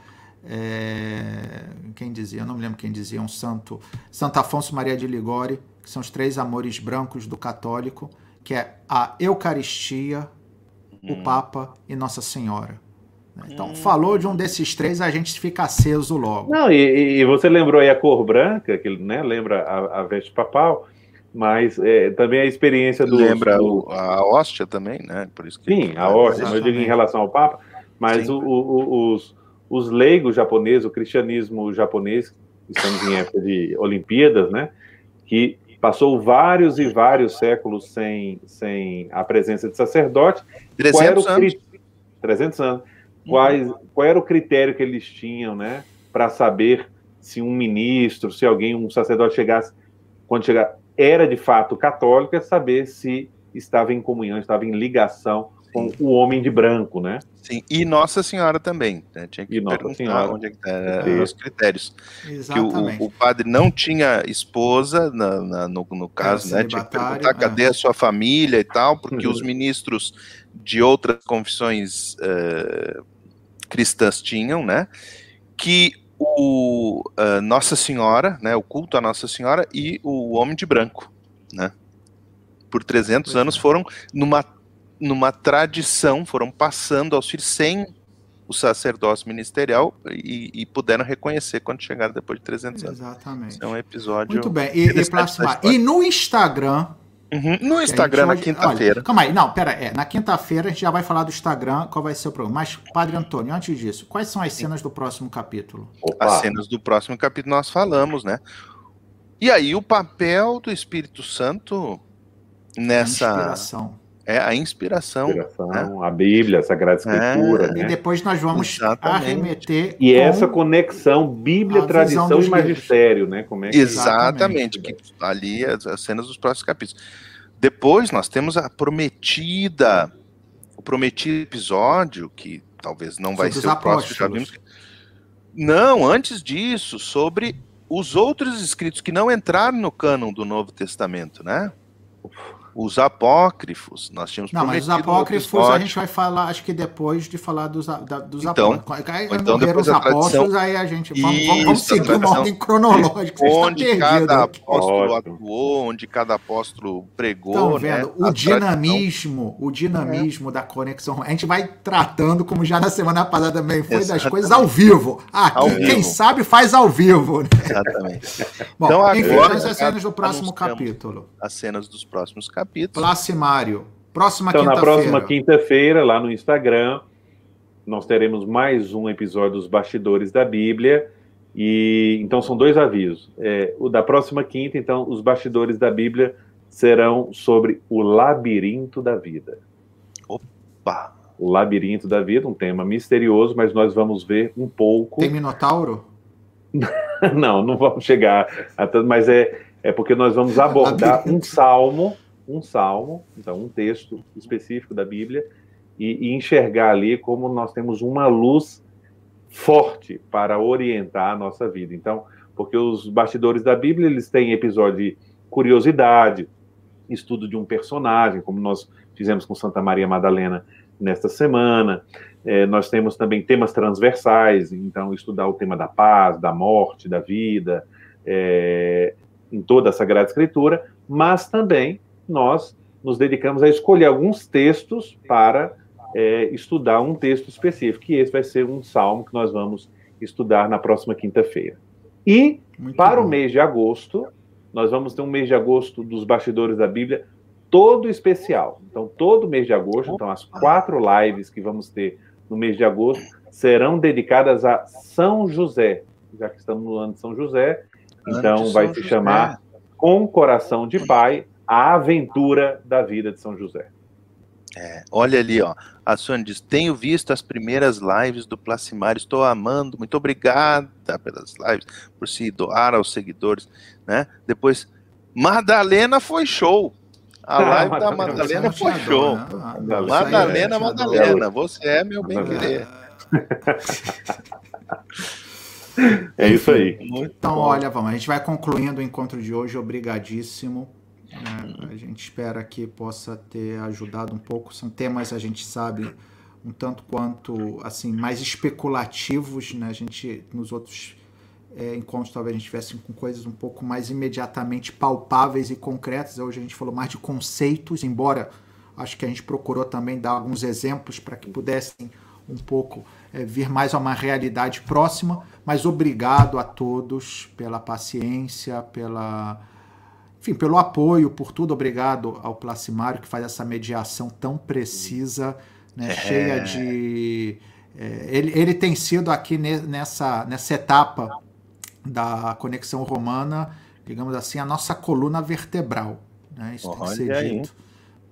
é, quem dizia, eu não me lembro quem dizia, um santo, Santo Afonso Maria de Ligori, que são os três amores brancos do católico, que é a Eucaristia, hum. o Papa e Nossa Senhora. Então, hum. falou de um desses três, a gente fica aceso logo. Não, e, e você lembrou aí a cor branca, que né, lembra a, a veste papal, mas é, também a experiência do. Lembra do... a hóstia também, né? Por isso que Sim, a hóstia, eu digo em relação ao Papa, mas o, o, os, os leigos japoneses, o cristianismo japonês, estamos em época de Olimpíadas, né? Que passou vários e vários séculos sem, sem a presença de sacerdote. 300 anos. 300 anos. Quais, qual era o critério que eles tinham, né? Para saber se um ministro, se alguém, um sacerdote chegasse, quando chegar, era de fato católico, é saber se estava em comunhão, estava em ligação com o homem de branco, né? Sim, e Nossa Senhora também. Né? Tinha que e perguntar Senhora. onde é que tá, os critérios. Exatamente. Que o, o, padre não tinha esposa, na, na no, no, caso, né? Tinha que perguntar cadê é. a sua família e tal, porque uhum. os ministros de outras confissões uh, cristãs tinham, né? Que o uh, Nossa Senhora, né? O culto a Nossa Senhora e o homem de branco, né? Por 300 pois anos é. foram numa numa tradição, foram passando aos filhos sem o sacerdócio ministerial e, e, puderam reconhecer quando chegaram depois de 300 anos. Exatamente. é um episódio. Muito bem. E, e, e no Instagram, Uhum. No Instagram, na quinta-feira. Calma aí, não, pera, é, na quinta-feira a gente já vai falar do Instagram, qual vai ser o programa. Mas, Padre Antônio, antes disso, quais são as cenas do próximo capítulo? Opa. As cenas do próximo capítulo nós falamos, né? E aí o papel do Espírito Santo nessa... A inspiração é a inspiração. inspiração né? A Bíblia, a Sagrada Escritura. É, né? E depois nós vamos Exatamente. arremeter. E essa conexão Bíblia, tradição e magistério, né? Como é que... Exatamente. Que, ali as, as cenas dos próximos capítulos. Depois nós temos a prometida, o prometido episódio, que talvez não vai ser o próximo, já vimos. Não, antes disso, sobre os outros escritos que não entraram no cânon do Novo Testamento, né? Os apócrifos, nós tínhamos Não, mas os apócrifos a gente vai falar, acho que depois de falar dos, da, dos então, apócrifos. Aí então depois os apóstolos, tradição... aí a gente vamos, Isso, vamos seguir uma ordem cronológica. Onde cada apóstolo atuou, onde cada apóstolo pregou. Estão vendo? Né? O, dinamismo, o dinamismo, é. da conexão. A gente vai tratando, como já na semana passada também foi, Exatamente. das coisas ao vivo. Aqui, ao quem vivo. sabe, faz ao vivo. Né? Exatamente. Bom, então, enfim, agora, as cenas do próximo capítulo. As cenas dos próximos capítulos capítulos. Placimário. Próxima então, na próxima quinta-feira, lá no Instagram, nós teremos mais um episódio dos Bastidores da Bíblia. E então são dois avisos. É, o da próxima quinta, então, os bastidores da Bíblia serão sobre o labirinto da vida. Opa! O labirinto da vida, um tema misterioso, mas nós vamos ver um pouco. Tem Minotauro? não, não vamos chegar a tanto, mas é, é porque nós vamos abordar um salmo um salmo, então um texto específico da Bíblia, e, e, enxergar ali como nós temos uma luz forte para orientar a nossa vida. Então, porque os bastidores da Bíblia, eles têm episódio de curiosidade, estudo de um personagem, como nós fizemos com Santa Maria Madalena nesta semana. É, nós temos também temas transversais, então estudar o tema da paz, da morte, da vida, é, em toda a Sagrada Escritura, mas também nós nos dedicamos a escolher alguns textos para é, estudar um texto específico, e esse vai ser um salmo que nós vamos estudar na próxima quinta-feira. E Muito para bom. o mês de agosto, nós vamos ter um mês de agosto dos bastidores da Bíblia todo especial. Então, todo mês de agosto, então as quatro lives que vamos ter no mês de agosto serão dedicadas a São José, já que estamos no ano de São José. Então, vai se chamar Com Coração de Pai, a aventura da vida de São José. É, olha ali, ó. A Sônia diz: Tenho visto as primeiras lives do Placimar, estou amando. Muito obrigada pelas lives, por se doar aos seguidores. Né? Depois, Madalena foi show. A live da Madalena foi show. Madalena, Madalena, você é meu bem-querer. É isso aí. Então, olha, vamos. A gente vai concluindo o encontro de hoje. Obrigadíssimo. Né? A gente espera que possa ter ajudado um pouco. São temas, a gente sabe, um tanto quanto assim mais especulativos. Né? A gente, nos outros é, encontros, talvez a gente tivesse com coisas um pouco mais imediatamente palpáveis e concretas. Hoje a gente falou mais de conceitos, embora acho que a gente procurou também dar alguns exemplos para que pudessem um pouco é, vir mais a uma realidade próxima. Mas obrigado a todos pela paciência, pela enfim, pelo apoio, por tudo. Obrigado ao Placimário, que faz essa mediação tão precisa, né, é. cheia de. É, ele, ele tem sido aqui nessa, nessa etapa da conexão romana, digamos assim, a nossa coluna vertebral. Né? Isso Olha tem que ser aí. dito.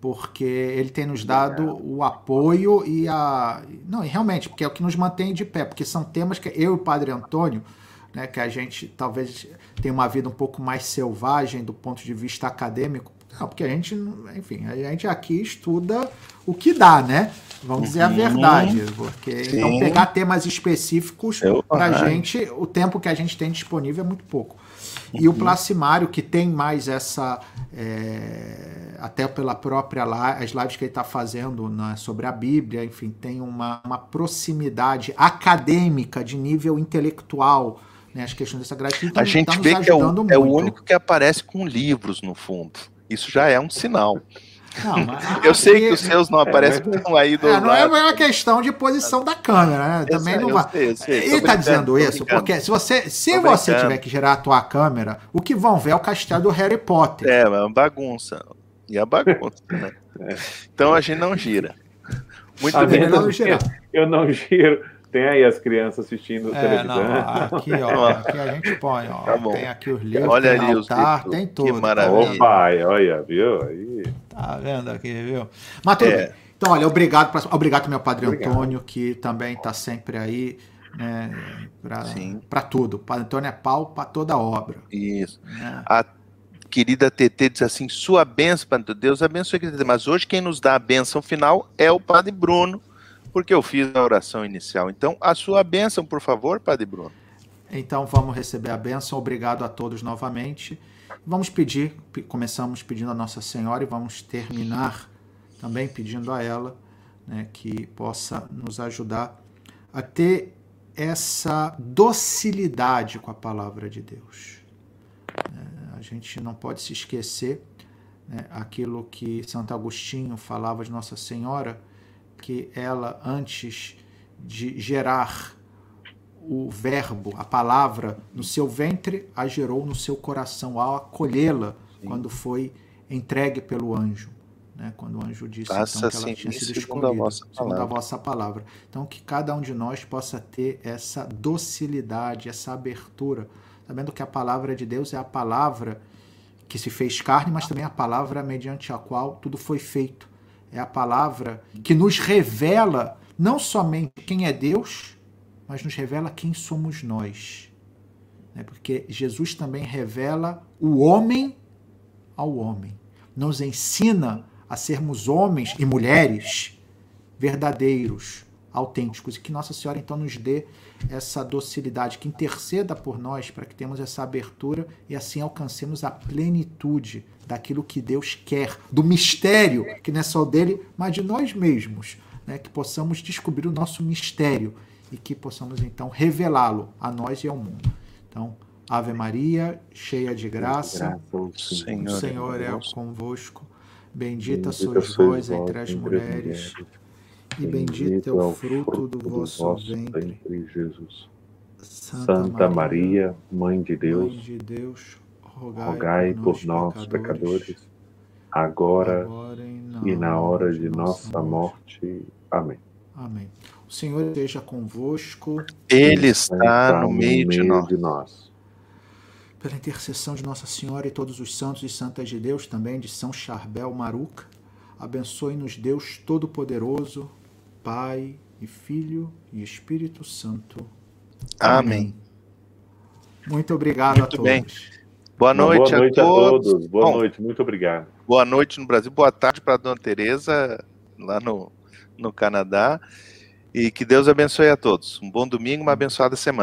Porque ele tem nos dado o apoio e a. Não, realmente, porque é o que nos mantém de pé, porque são temas que eu e o Padre Antônio né, que a gente talvez tenha uma vida um pouco mais selvagem do ponto de vista acadêmico. Não, porque a gente, enfim, a gente aqui estuda o que dá, né? Vamos dizer a uhum. verdade. Porque Sim. então pegar temas específicos para a gente, o tempo que a gente tem disponível é muito pouco. E o uhum. Placimário, que tem mais essa. É, até pela própria as lives que ele está fazendo né, sobre a Bíblia, enfim, tem uma, uma proximidade acadêmica de nível intelectual né, as questões dessa gratidão. A gente tá vê que é o, é o, único que aparece com livros no fundo. Isso já é um sinal. Não, eu sei que os seus não aparecem é, aí do é, Não é uma questão de posição da câmera, né? Também sei, não vai. Sei, sei, Ele está dizendo isso porque se você, se você tiver que gerar a tua câmera, o que vão ver é o castelo do Harry Potter. É, é uma bagunça. E a bagunça, né? É. Então a gente não gira. Muito a bem. Não eu não giro. Tem aí as crianças assistindo é, televisão. Não, aqui, ó, aqui a gente põe, ó. Tá tem aqui os livros, olha tem ali altar, os tem tudo. Que maravilha. Tá pai, olha, viu? Aí. Tá vendo aqui, viu? Mas tudo é. bem. Então, olha, obrigado, pra, obrigado meu padre obrigado. Antônio, que também está sempre aí né, para tudo. O padre Antônio é pau para toda obra. Isso. Né? A querida TT diz assim: sua bênção, Padre Deus abençoe, querida. Mas hoje quem nos dá a bênção final é o Padre Bruno, porque eu fiz a oração inicial. Então, a sua bênção, por favor, Padre Bruno. Então, vamos receber a bênção. Obrigado a todos novamente. Vamos pedir, começamos pedindo a Nossa Senhora e vamos terminar também pedindo a ela né, que possa nos ajudar a ter essa docilidade com a palavra de Deus. É, a gente não pode se esquecer né, aquilo que Santo Agostinho falava de Nossa Senhora, que ela, antes de gerar o verbo, a palavra, no seu ventre, a gerou no seu coração, ao acolhê-la quando foi entregue pelo anjo né? quando o anjo disse então, que ela tinha sido escolhida, a vossa segundo a vossa palavra. Então, que cada um de nós possa ter essa docilidade, essa abertura, sabendo que a palavra de Deus é a palavra que se fez carne, mas também a palavra mediante a qual tudo foi feito. É a palavra que nos revela não somente quem é Deus, mas nos revela quem somos nós. Né? Porque Jesus também revela o homem ao homem. Nos ensina a sermos homens e mulheres verdadeiros, autênticos, e que Nossa Senhora então nos dê essa docilidade, que interceda por nós para que tenhamos essa abertura e assim alcancemos a plenitude daquilo que Deus quer, do mistério, que não é só dele, mas de nós mesmos, né? que possamos descobrir o nosso mistério e que possamos então revelá-lo a nós e ao mundo. Então, Ave Maria, cheia de graça, o Senhor, o Senhor é convosco. Bendita, sois vós entre as mulheres, e bendito é o fruto do vosso ventre, Jesus. Santa Maria, Mãe de Deus, Mãe de Deus rogai, rogai por nós, pecadores, agora, agora e na hora de nossa morte. Amém. Amém. O Senhor esteja convosco. Ele está no meio, de nós. De nós pela intercessão de Nossa Senhora e todos os santos e santas de Deus, também de São Charbel Maruca, abençoe-nos Deus Todo-Poderoso, Pai e Filho e Espírito Santo. Amém. Amém. Muito obrigado muito a todos. Bem. Boa noite, boa noite a, todos. a todos. Boa Bom, noite, muito obrigado. Boa noite no Brasil, boa tarde para a Dona Tereza, lá no, no Canadá. E que Deus abençoe a todos. Um bom domingo, uma abençoada semana.